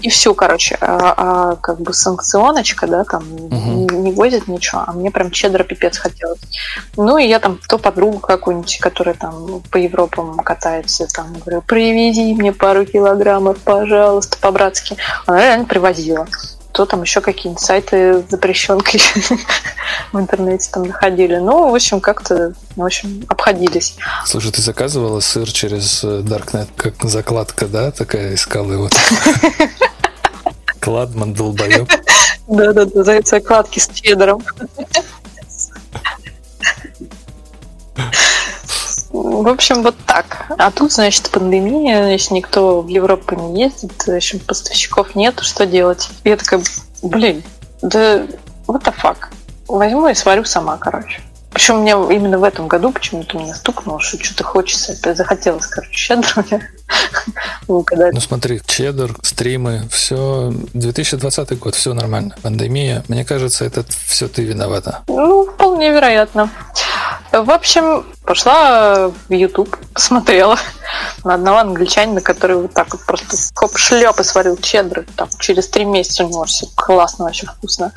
И все, короче. А, а как бы санкционочка, да, там Мгм. не, возит ничего, а мне прям чеддера пипец хотелось. Ну, и я там то подругу какую-нибудь, которая там по Европам катается, там, говорю, привези мне пару килограммов, пожалуйста, по-братски. Она реально привозила. То там еще какие-нибудь сайты с запрещенкой в интернете там находили. Ну, в общем, как-то, в общем, обходились. Слушай, ты заказывала сыр через э, Darknet, как закладка, да, такая искала его? Кладман, долбоеб. Да-да-да, за закладки с чеддером. В общем, вот так. А тут, значит, пандемия, значит, никто в Европу не ездит, в общем, поставщиков нету, что делать? Я такая, блин, да what the fuck? Возьму и сварю сама, короче. Причем мне именно в этом году почему-то меня стукнуло, что что-то хочется. Это захотелось, короче, щедро мне. Ну, когда Ну смотри, чеддер, стримы, все, 2020 год, все нормально. Пандемия, мне кажется, это все ты виновата. Ну, вполне вероятно. В общем, пошла в YouTube, посмотрела на одного англичанина, который вот так вот просто хоп шлеп и сварил чеддер. Там, через три месяца у него все классно, вообще вкусно.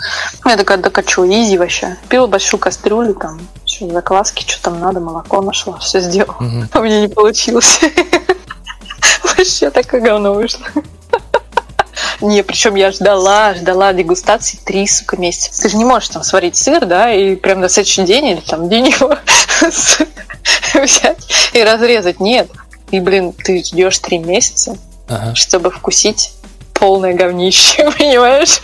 Я такая, да качу, изи вообще. Пила большую кастрюлю, там, еще закваски, что там надо, молоко нашла, все сделала. Мгм. А мне не получилось. Вообще такое говно вышло. Не, причем я ждала, ждала дегустации три, сука, месяца. Ты же не можешь там сварить сыр, да, и прям на следующий день или там день его взять и разрезать. Нет. И, блин, ты ждешь три месяца, Ага. чтобы вкусить полное говнище, понимаешь?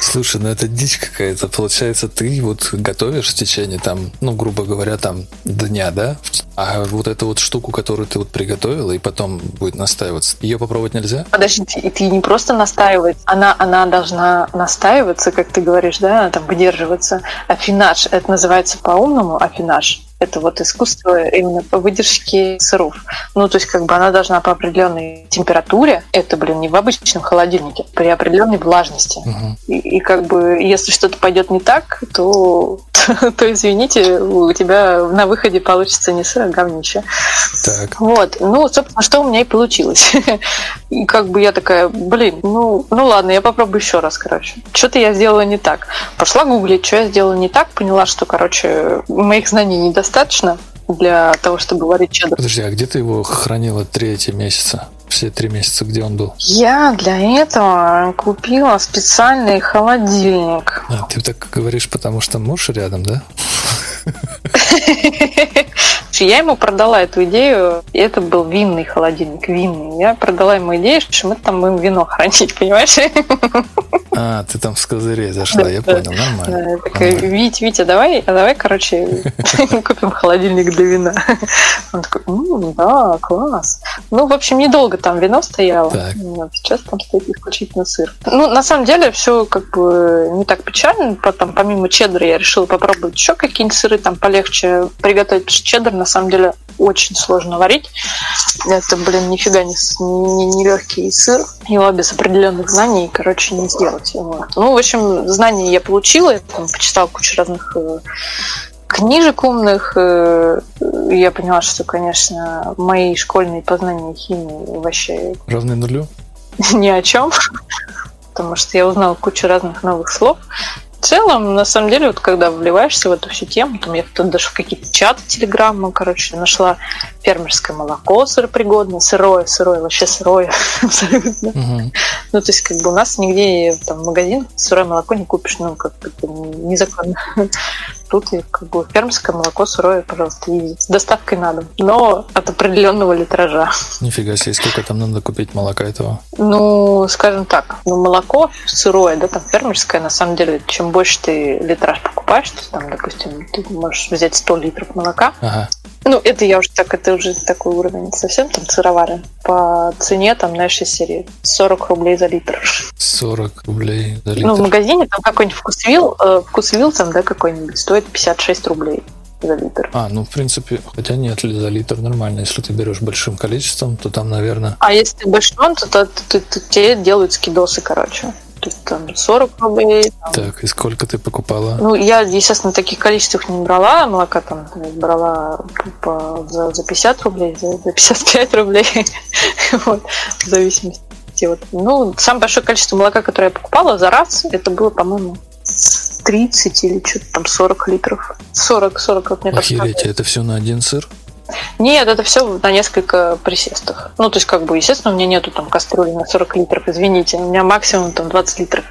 Слушай, ну это дичь какая-то. Получается, ты вот готовишь в течение там, ну, грубо говоря, там дня, да? А вот эту вот штуку, которую ты вот приготовила, и потом будет настаиваться, ее попробовать нельзя? Подожди, и ты не просто настаивать, она, она должна настаиваться, как ты говоришь, да, там, выдерживаться. Афинаж, это называется по-умному афинаж. Это вот искусство именно по выдержке сыров. Ну, то есть, как бы она должна по определенной температуре, это, блин, не в обычном холодильнике, при определенной влажности. Мгм. И, и как бы, если что-то пойдет не так, то, то, извините, у тебя на выходе получится не сыр, а говнище. Так. Вот, ну, собственно, что у меня и получилось. И как бы я такая, блин, ну, ну ладно, я попробую еще раз, короче. Что-то я сделала не так. Пошла гуглить, что я сделала не так, поняла, что, короче, моих знаний недостаточно для того, чтобы варить чеддер. Подожди, а где ты его хранила третьи месяца? Все три месяца, где он был? Я для этого купила специальный холодильник. А, ты так говоришь, потому что муж рядом, да? Я ему продала эту идею, и это был винный холодильник, винный. Я продала ему идею, что мы там будем вино хранить, понимаешь? А, ты там с козырей зашла, Да, я да. понял, нормально. Да, я такая, Нормально. Вить, Витя, давай, а давай, короче, купим холодильник для вина. Он такой, «М, да, класс. Ну, в общем, недолго там вино стояло. Так. Вот, сейчас там стоит исключительно сыр. Ну, на самом деле, все как бы не так печально. Потом, помимо чеддера, я решила попробовать еще какие-нибудь сыры там полегче приготовить. Чеддер, на самом деле, очень сложно варить. Это, блин, нифига не, не, не легкий сыр. Его без определенных знаний, короче, не сделать. Вот. Ну, в общем, знания я получила. Я там почитала кучу разных э, книжек умных. э, Я поняла, что, конечно, мои школьные познания химии вообще Равны нулю? ни о чем, потому что я узнала кучу разных новых слов. В целом, на самом деле, вот когда вливаешься в эту всю тему, там я тут даже в какие-то чаты телеграммы, короче, нашла фермерское молоко сыропригодное, сырое, сырое, вообще сырое абсолютно. Ну, то есть, как бы у нас нигде там магазин сырое молоко не купишь, ну, как бы незаконно. Тут и как бы фермерское молоко сырое, пожалуйста, и с доставкой на дом. Но от определенного литража. Нифига себе, сколько там надо купить молока этого? Ну, скажем так, ну, молоко сырое, да, там фермерское, на самом деле, чем больше ты литраж покупаешь, то там, допустим, ты можешь взять 100 литров молока. Ага. Ну, это я уже так, это уже такой уровень совсем там сыровары. По цене там, знаешь, из серии 40 рублей за литр. 40 рублей за Ну, в литр. магазине там какой-нибудь вкусвил, э, вкусвил там, да, какой-нибудь, стоит 56 рублей за литр. А, ну, в принципе, хотя нет, ли за литр нормально. Если ты берешь большим количеством, то там, наверное... А если ты большой, то, то, то- то тебе делают скидосы, короче. То есть там 40 рублей, там, Так, и сколько ты покупала? Ну, я, естественно, таких количествах не брала. Молока там брала по, за, за 50 рублей, за, за 55 рублей. вот, в зависимости. Вот. Ну, самое большое количество молока, которое я покупала за раз, это было, по-моему, 30 или что-то там 40 литров. 40, 40, вот мне Охереть, это все на один сыр? Нет, это все на несколько присестах. Ну, то есть, как бы, естественно, у меня нету там кастрюли на 40 литров, извините. У меня максимум там 20 литров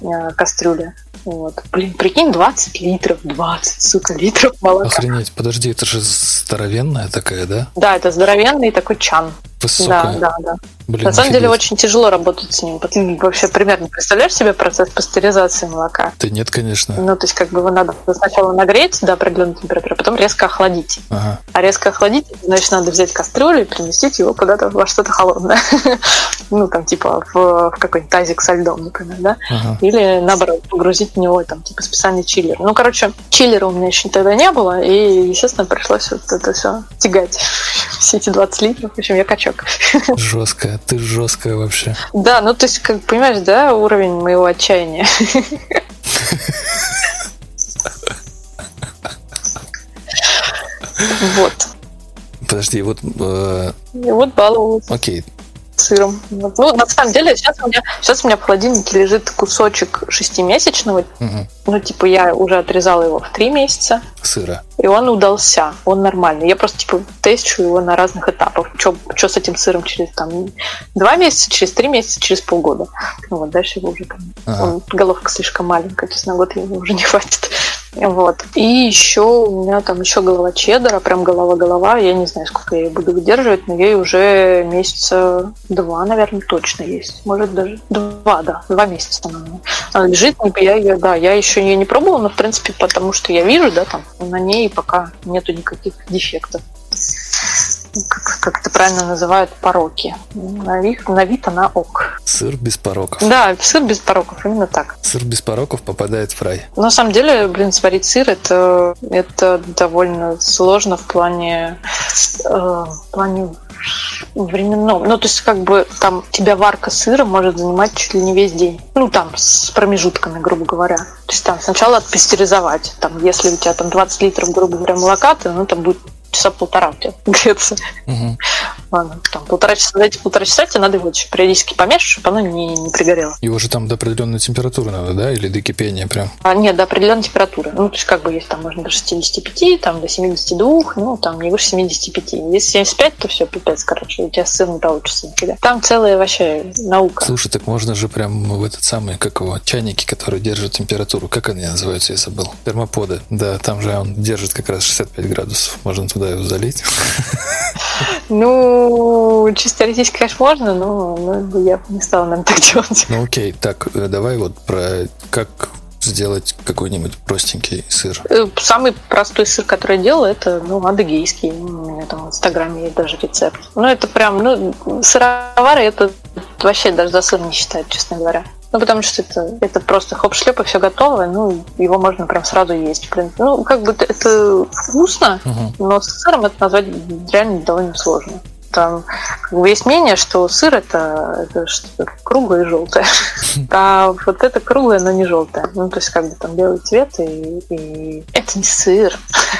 э, кастрюли. Вот. Блин, прикинь, 20 литров, 20, сука, литров молока. Охренеть, подожди, это же здоровенная такая, да? Да, это здоровенный такой чан. Высокая. Да, да, да. Блин, На самом деле офигеть. очень тяжело работать с ним. Ты вообще примерно представляешь себе процесс пастеризации молока? Да нет, конечно. Ну, то есть, как бы его надо сначала нагреть до определенной температуры, а потом резко охладить. Ага. А резко охладить, значит, надо взять кастрюлю и переместить его куда-то во что-то холодное. Ну, там, типа, в, в какой-нибудь тазик со льдом, например, да? Ага. Или, наоборот, погрузить в него, там, типа, специальный чиллер. Ну, короче, чиллера у меня еще тогда не было, и, естественно, пришлось вот это все тягать. Все эти 20 литров, в общем, я качок. Жесткая, ты жесткая вообще. Да, ну, то есть, как понимаешь, да, уровень моего отчаяния. Вот. Подожди, вот, э, И вот баловалась. окей, сыром. Вот. Ну, на самом деле, сейчас у меня, сейчас у меня в холодильнике лежит кусочек шестимесячного. мгм, Ну, типа, я уже отрезала его в три месяца, сыра. и он удался, он нормальный. Я просто, типа, тещу его на разных этапах. Что с этим сыром через, там, два месяца, через три месяца, через полгода. Ну, вот дальше его уже, там, Ага. он- головка слишком маленькая, то есть на год его уже не хватит. Вот. И еще у меня там еще голова чеддера, прям голова-голова. Я не знаю, сколько я ее буду выдерживать, но ей уже месяца два, наверное, точно есть. Может, даже два, да, два месяца она, она лежит. Я ее, да, я еще ее не пробовала, но, в принципе, потому что я вижу, да, там на ней пока нету никаких дефектов. Как, как это правильно называют, пороки. На вид, на вид она ок. Сыр без пороков. Да, сыр без пороков, именно так. Сыр без пороков попадает в рай. На самом деле, блин, сварить сыр это, это довольно сложно в плане, э, в плане временном. Ну, то есть, как бы там тебя варка сыра может занимать чуть ли не весь день. Ну, там, с промежутками, грубо говоря. То есть, там сначала отпастеризовать. Там, если у тебя там 20 литров, грубо говоря, молока, то ну, там будет часа полтора у тебя греться. Мгм. Ладно, там полтора часа, эти полтора часа тебе надо его периодически помешать, чтобы оно не, не пригорело. Его же там до определенной температуры надо, да? Или до кипения прям? А, нет, до определенной температуры. Ну, то есть, как бы, если там можно до 65, там, до 72, ну, там, не выше 75. Если 75, то все, пипец, короче, у тебя сыр не получится нифига. Там целая вообще наука. Слушай, так можно же прям в этот самый, как его, чайники, которые держат температуру. Как они называются, я забыл. Термоподы. Да, там же он держит как раз 65 градусов. Можно туда его залить. Ну, чисто теоретически, конечно, можно, но, но я бы не стала, наверное, так делать. Ну окей, так, э, давай вот про как сделать какой-нибудь простенький сыр? Э, Самый простой сыр, который я делала, это ну, адыгейский. У меня там в Инстаграме есть даже рецепт. Ну, это прям, ну, сыровары это вообще даже за сыр не считают, честно говоря. Ну, потому что это, это просто хоп-шлеп, и все готово, ну, его можно прям сразу есть. принципе. Ну, как бы это вкусно, Мгм. но с сыром это назвать реально довольно сложно. Там как бы есть мнение, что сыр это, это что-то круглое и желтое. А вот это круглое, но не желтое. Ну, то есть как бы там белый цвет и, и это не сыр.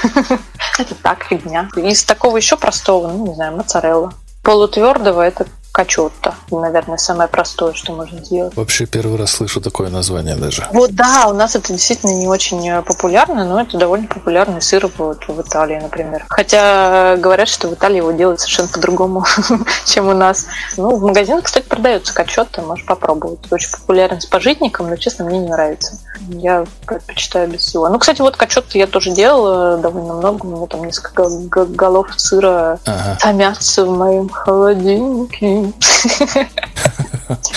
Это так, фигня. Из такого еще простого, ну, не знаю, моцарелла. Полутвердого это качотто. Наверное, самое простое, что можно сделать. Вообще первый раз слышу такое название даже. Вот да, у нас это действительно не очень э, популярно, но это довольно популярный сыр вот в Италии, например. Хотя говорят, что в Италии его делают совершенно по-другому, чем у нас. Ну, в магазинах, кстати, продается качотто, можешь попробовать. Очень популярен с пожитником, но, честно, мне не нравится. Я предпочитаю без всего. Ну, кстати, вот качотто я тоже делала довольно много. У меня там несколько гол- гол- голов сыра Ага. томятся в моем холодильнике.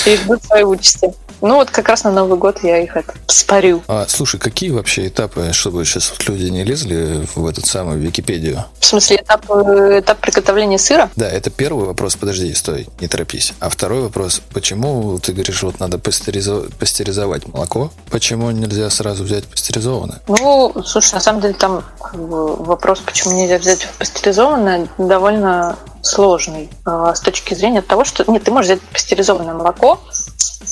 И ждут своей участи. Ну вот как раз на Новый год я их это спарю. А, слушай, какие вообще этапы, чтобы сейчас вот люди не лезли в этот самый Википедию? В смысле, этап, э, этап приготовления сыра? Да, это первый вопрос. Подожди, стой, не торопись. А второй вопрос. Почему ты говоришь, вот надо пастеризо- пастеризовать молоко? Почему нельзя сразу взять пастеризованное? Ну, слушай, на самом деле там вопрос, почему нельзя взять пастеризованное, довольно сложный э, с точки зрения того, что... Нет, ты можешь взять пастеризованное молоко,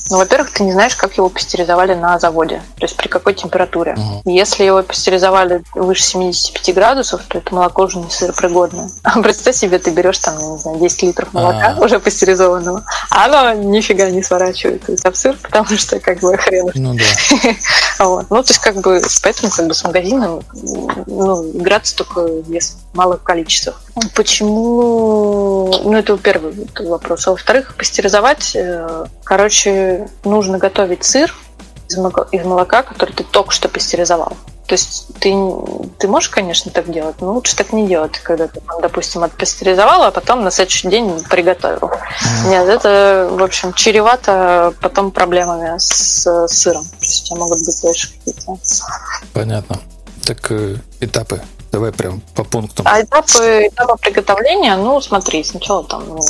но, во-первых, ты не знаешь, как его пастеризовали на заводе, то есть при какой температуре. Мгм. Если его пастеризовали выше 75 градусов, то это молоко уже не сыропригодное. А представь себе, ты берешь там, я не знаю, 10 литров молока А. уже пастеризованного, а оно нифига не сворачивается в сыр, потому что как бы хрен Ну да. вот. Ну, то есть, как бы, поэтому как бы с магазином ну, играться только если малых количествах. Почему? Ну, это первый вопрос. А во-вторых, пастеризовать, э, короче, нужно готовить сыр из молока, который ты только что пастеризовал. То есть ты, ты можешь, конечно, так делать, но лучше так не делать, когда ты, допустим, отпастеризовал, а потом на следующий день приготовил. Нет, это, в общем, чревато потом проблемами с сыром. То есть у тебя могут быть дальше какие-то. Понятно. Так э, этапы. Давай прям по пунктам. А этапы, этапы приготовления, ну, смотри, сначала там ну,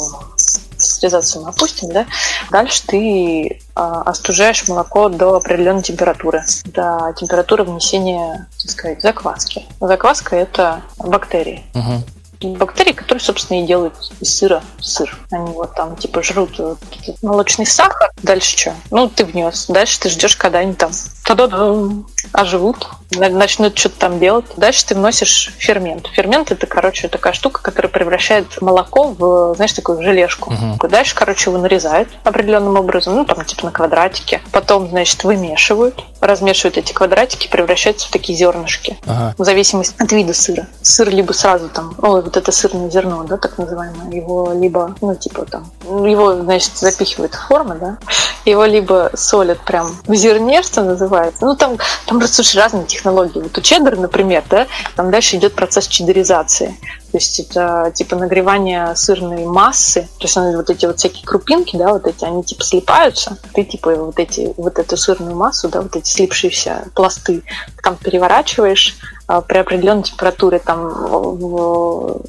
пастеризацию мы опустим, да. Дальше ты а, остужаешь молоко до определенной температуры, до температуры внесения, так сказать, закваски. Закваска – это бактерии. Мгм. бактерии, которые, собственно, и делают из сыра сыр. Они вот там, типа, жрут вот молочный сахар. Дальше что? Ну, ты внес. Дальше ты ждешь, когда они там та-да-дам, оживут, начнут что-то там делать. Дальше ты вносишь фермент. Фермент это, короче, такая штука, которая превращает молоко в, знаешь, такую желешку. Мгм. Дальше, короче, его нарезают определенным образом, ну, там, типа, на квадратики. Потом, значит, вымешивают, размешивают эти квадратики, превращаются в такие зернышки Ага. в зависимости от вида сыра. Сыр либо сразу там, ой, вот это сырное зерно, да, так называемое, его либо, ну, типа там, его, значит, запихивают в формы, да, его либо солят прям в зерне, что называется. Ну, там, там просто слушай, разные технологии. Вот у чеддера, например, да, там дальше идет процесс чеддеризации. То есть это типа нагревание сырной массы, то есть вот эти вот всякие крупинки, да, вот эти, они типа слипаются, ты типа вот эти, вот эту сырную массу, да, вот эти слипшиеся пласты, там переворачиваешь а, при определенной температуре там в,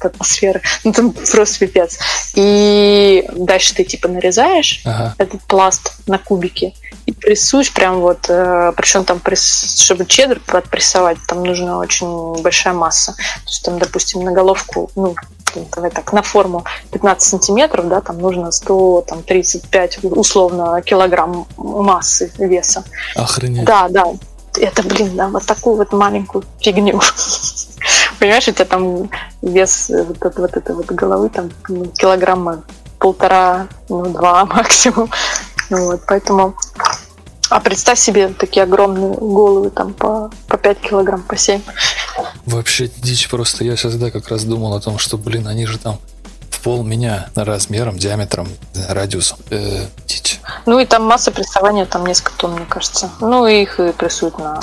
атмосферы, ну там просто пипец. И дальше ты типа нарезаешь Ага. этот пласт на кубики прессуешь прям вот, причем там, пресс- чтобы чеддер отпрессовать, там нужна очень большая масса. То есть там, допустим, на головку, ну, давай так, на форму 15 сантиметров, да, там нужно 100, там 35 условно килограмм массы веса. Охренеть. Да, да. Это, блин, да, вот такую вот маленькую фигню. Понимаешь, у тебя там вес э, вот, этой- вот этой вот головы там ну, килограмма полтора, ну, два максимум. Вот, поэтому... А представь себе такие огромные головы, там по, по 5 килограмм, по 7. Вообще дичь просто. Я сейчас, да, как раз думал о том, что, блин, они же там пол меня размером, диаметром, радиусом. Э, дичь. Ну и там масса прессования, там несколько тонн, мне кажется. Ну и их и прессуют на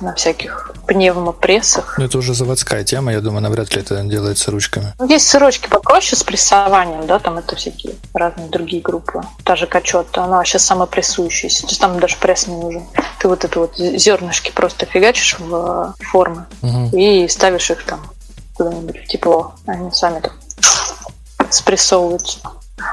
на всяких пневмопрессах. Ну, это уже заводская тема, я думаю, навряд ли это делается ручками. Ну, Есть сырочки попроще с прессованием, да, там это всякие разные другие группы. Та же качет, она вообще самопрессующаяся. То есть там даже пресс не нужен. Ты вот это вот зернышки просто фигачишь в э, формы Мгм. и ставишь их там куда-нибудь в тепло. Они сами там спрессовываются.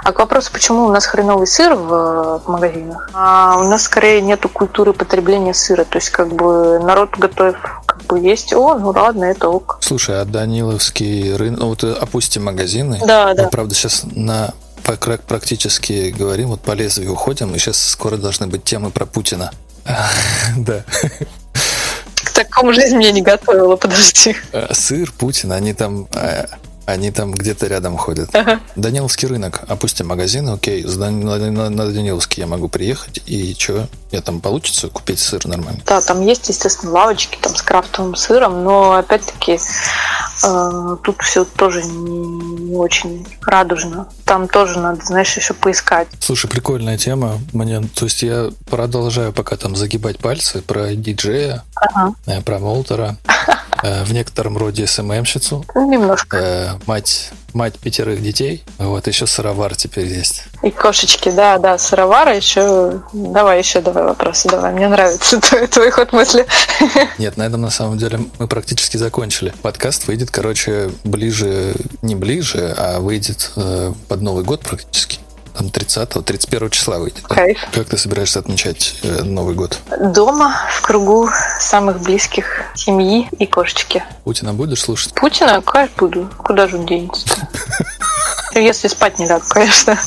А к вопросу, почему у нас хреновый сыр в, в магазинах? А у нас скорее нету культуры потребления сыра. То есть как бы народ готов как бы есть. О, ну ладно, это ок. Слушай, а Даниловский рынок, ну, вот э, опустим магазины. Да, да. Мы, правда, сейчас на пра- практически говорим, вот по лезвию уходим, и сейчас скоро должны быть темы про Путина. Да. К такому жизнь меня не готовила, подожди. Э, Сыр, Путин, они там, э, они там где-то рядом ходят. Ага. Даниловский рынок, опустим магазин, окей, с Дан- на, Даниловский я могу приехать, и что, я там получится купить сыр нормально? Да, там есть, естественно, лавочки там с крафтовым сыром, но опять-таки э, тут все тоже не, не очень радужно. Там тоже надо, знаешь, еще поискать. Слушай, прикольная тема. Мне, то есть я продолжаю пока там загибать пальцы про диджея, Ага. э, про Молтера, в некотором роде СММщицу, немножко. э, мать, мать пятерых детей, вот еще сыровар теперь есть. И кошечки, да, да, сыровара еще. Давай еще давай вопросы, давай. Мне нравится твой, твой ход мысли. Нет, на этом на самом деле мы практически закончили. Подкаст выйдет, короче, ближе, не ближе, а выйдет э, под Новый год практически. Там 30-го, 31 числа выйдет. Кайф. Как ты собираешься отмечать э, Новый год? Дома, в кругу самых близких семьи и кошечки. Путина будешь слушать? Путина, конечно, буду. Куда же он денется? Если спать не лягу, конечно.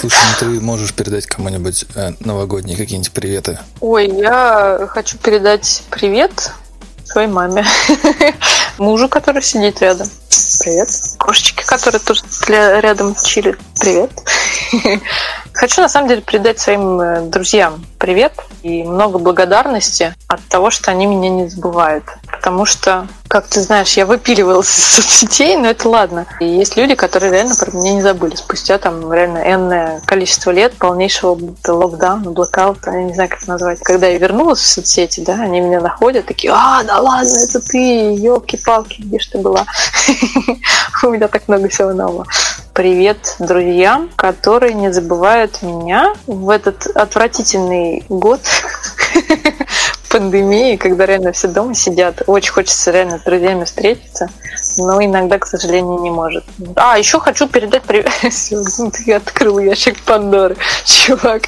Слушай, ну ты можешь передать кому-нибудь э, новогодние какие-нибудь приветы. Ой, я хочу передать привет своей маме. Мужу, который сидит рядом. Привет. Кошечке, которая тоже ля- рядом чилит. Привет. Хочу на самом деле передать своим э, друзьям привет и много благодарности от того, что они меня не забывают. Потому что, как ты знаешь, я выпиливалась из соцсетей, но это ладно. И есть люди, которые реально про меня не забыли. Спустя там реально энное количество лет полнейшего локдауна, блокаута, я не знаю, как это назвать. Когда я вернулась в соцсети, да, они меня находят, такие, а, да ладно, это ты, елки-палки, где ж ты была? У меня так много всего нового. Привет друзьям, которые не забывают меня в этот отвратительный год пандемии, когда реально все дома сидят. Очень хочется реально с друзьями встретиться, но иногда, к сожалению, не может. А, еще хочу передать привет. Ты открыл ящик Пандоры, чувак.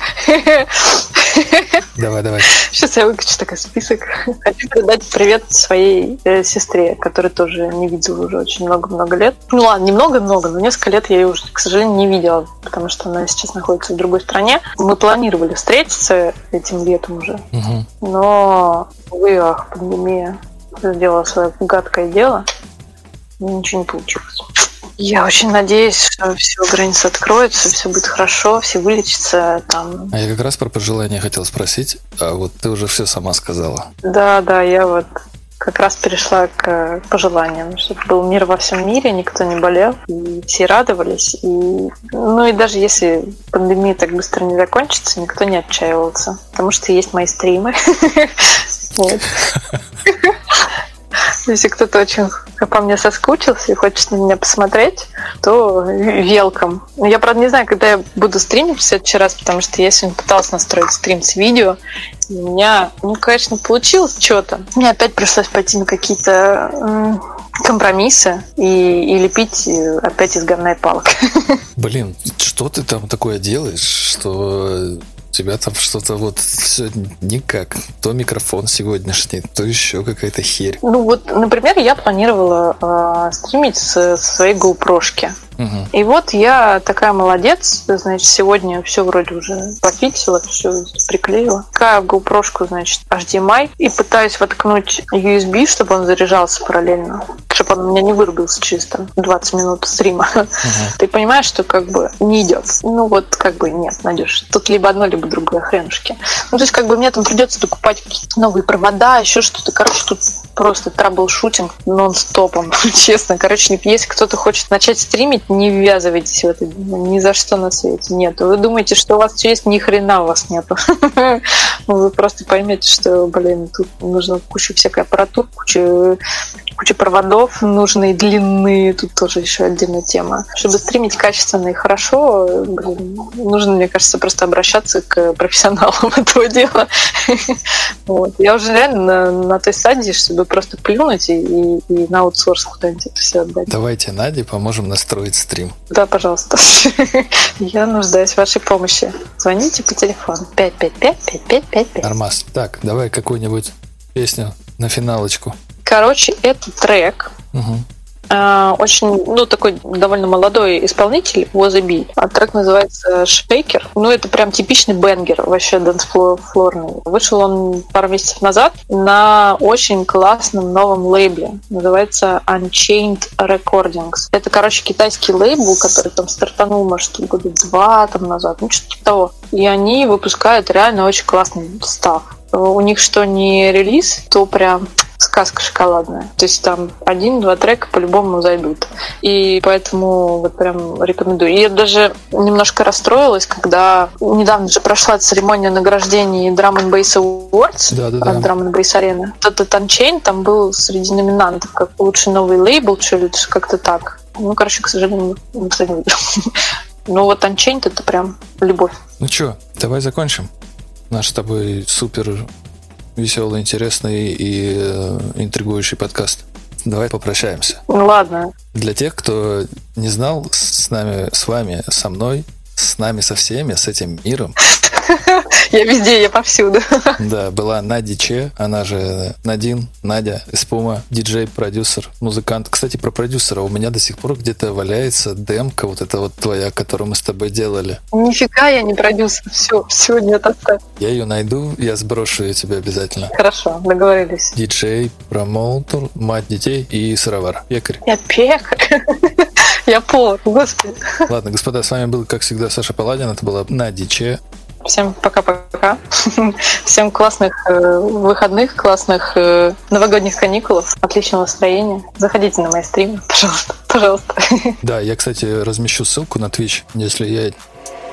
Давай, давай. Сейчас я выкачу такой список. Хочу передать привет своей э, сестре, которую тоже не видела уже очень много-много лет. Ну ладно, немного-много, но несколько лет я ее уже, к сожалению, не видела, потому что она сейчас находится в другой стране. Мы планировали встретиться этим летом уже, но, увы, ах, пандемия сделала свое гадкое дело, ничего не получилось. Я очень надеюсь, что все границы откроются, все будет хорошо, все вылечатся там. А я как раз про пожелания хотел спросить, а вот ты уже все сама сказала. Да, да, я вот как раз перешла к пожеланиям, чтобы был мир во всем мире, никто не болел, и все радовались. И, ну и даже если пандемия так быстро не закончится, никто не отчаивался, потому что есть мои стримы. Если кто-то очень по мне соскучился и хочет на меня посмотреть, то велком. Я, правда, не знаю, когда я буду стримить в следующий раз, потому что я сегодня пыталась настроить стрим с видео, и у меня, ну, конечно, получилось что-то. Мне опять пришлось пойти на какие-то компромиссы и, и лепить опять из говна и палок. Блин, что ты там такое делаешь, что тебя там что-то вот все никак. То микрофон сегодняшний, то еще какая-то херь. Ну вот, например, я планировала э, стримить с, со своей GoPro-шки. И вот я такая молодец, значит, сегодня все вроде уже пофиксила, все приклеила. Такая GoPro, значит, HDMI, и пытаюсь воткнуть USB, чтобы он заряжался параллельно, чтобы он у меня не вырубился через там 20 минут стрима. Ты понимаешь, что как бы не идет. Ну вот как бы нет, Надюш. Тут либо одно, либо другое хренушки. Ну то есть как бы мне там придется докупать какие-то новые провода, еще что-то. Короче, тут просто трабл-шутинг нон-стопом, честно. Короче, если кто-то хочет начать стримить, не ввязывайтесь в это ни за что на свете. Нет. Вы думаете, что у вас все есть, ни хрена у вас нету. Вы просто поймете, что, блин, тут нужно кучу всякой аппаратуры, кучу куча проводов нужные, длинные, тут тоже еще отдельная тема. Чтобы стримить качественно и хорошо, блин, нужно, мне кажется, просто обращаться к профессионалам этого дела. Вот. Я уже реально на, на той стадии, чтобы просто плюнуть и, и, и на аутсорс куда-нибудь это все отдать. Давайте Наде поможем настроить стрим. Да, пожалуйста. Я нуждаюсь в вашей помощи. Звоните по телефону 555-5555. Нормас. Так, давай какую-нибудь песню на финалочку. Короче, это трек. Мгм. А, Очень, ну, такой довольно молодой исполнитель, a Bee. А трек называется Shaker. Ну, это прям типичный banger, вообще dancefloor -ный. Вышел он пару месяцев назад на очень классном новом лейбле. Называется Unchained Recordings. Это, короче, китайский лейбл, который там стартанул, может, года два там назад, ну, что-то типа того. И они выпускают реально очень классный stuff. У них что не релиз, то прям сказка шоколадная. То есть там один-два трека по-любому зайдут. И поэтому вот прям рекомендую. И я даже немножко расстроилась, когда недавно же прошла церемония награждений Drum and Bass Awards Да-да-да. от Drum and Bass Arena. Этот Unchained там был среди номинантов как лучший новый лейбл, что ли, как-то так. Ну, короче, к сожалению, никто не выиграл. Но вот Unchained это прям любовь. Ну что, давай закончим. Наш с тобой супер веселый, интересный и э, интригующий подкаст. Давай попрощаемся. Ну, ладно. Для тех, кто не знал, с нами, с вами, со мной, с нами, со всеми, с этим миром, Я везде, я повсюду. да, была Надя Че, она же Надин, Надя, Испума, диджей, продюсер, музыкант. Кстати, про продюсера. У меня до сих пор где-то валяется демка, вот эта вот твоя, которую мы с тобой делали. Нифига я не продюсер. Все, все, нет, оставь. Я ее найду, я сброшу ее тебе обязательно. Хорошо, договорились. Диджей, промоутер, мать детей и сыровар. Пекарь. Я пекарь. Я повар, господи. Ладно, господа, с вами был, как всегда, Саша Паладин. Это была Надя Че. Всем пока-пока. Всем классных э, выходных, классных э, новогодних каникулов, отличного настроения. Заходите на мои стримы, пожалуйста, пожалуйста. Да, я, кстати, размещу ссылку на Twitch. Если я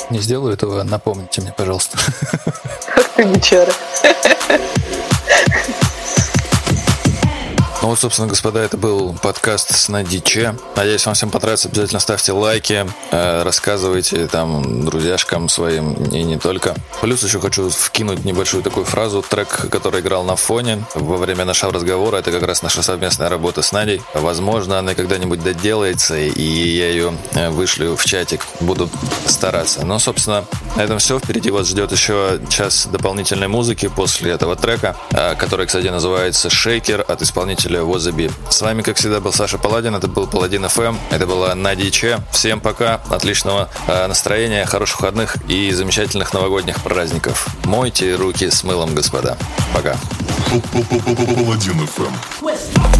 не сделаю этого, напомните мне, пожалуйста. Ах ты бичара. Ну вот, собственно, господа, это был подкаст с Надиче. Надеюсь, вам всем понравится. Обязательно ставьте лайки, э, рассказывайте там друзьяшкам своим и не только. Плюс еще хочу вкинуть небольшую такую фразу. Трек, который играл на фоне во время нашего разговора, это как раз наша совместная работа с Надей. Возможно, она когда-нибудь доделается, и я ее э, вышлю в чатик. Буду стараться. Но, собственно, на этом все. Впереди вас ждет еще час дополнительной музыки после этого трека, э, который, кстати, называется «Shaker» от исполнителя Возаби. С вами, как всегда, был Саша Паладин, это был Паладин ФМ, это была Надя Че. Всем пока, отличного э, настроения, хороших выходных и замечательных новогодних праздников. Мойте руки с мылом, господа. Пока. Паладин ФМ.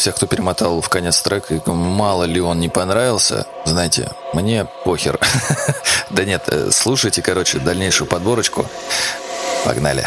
Всех, кто перемотал в конец трек, мало ли он не понравился, знаете, мне похер. Да нет, э, слушайте, короче, дальнейшую подборочку. Погнали.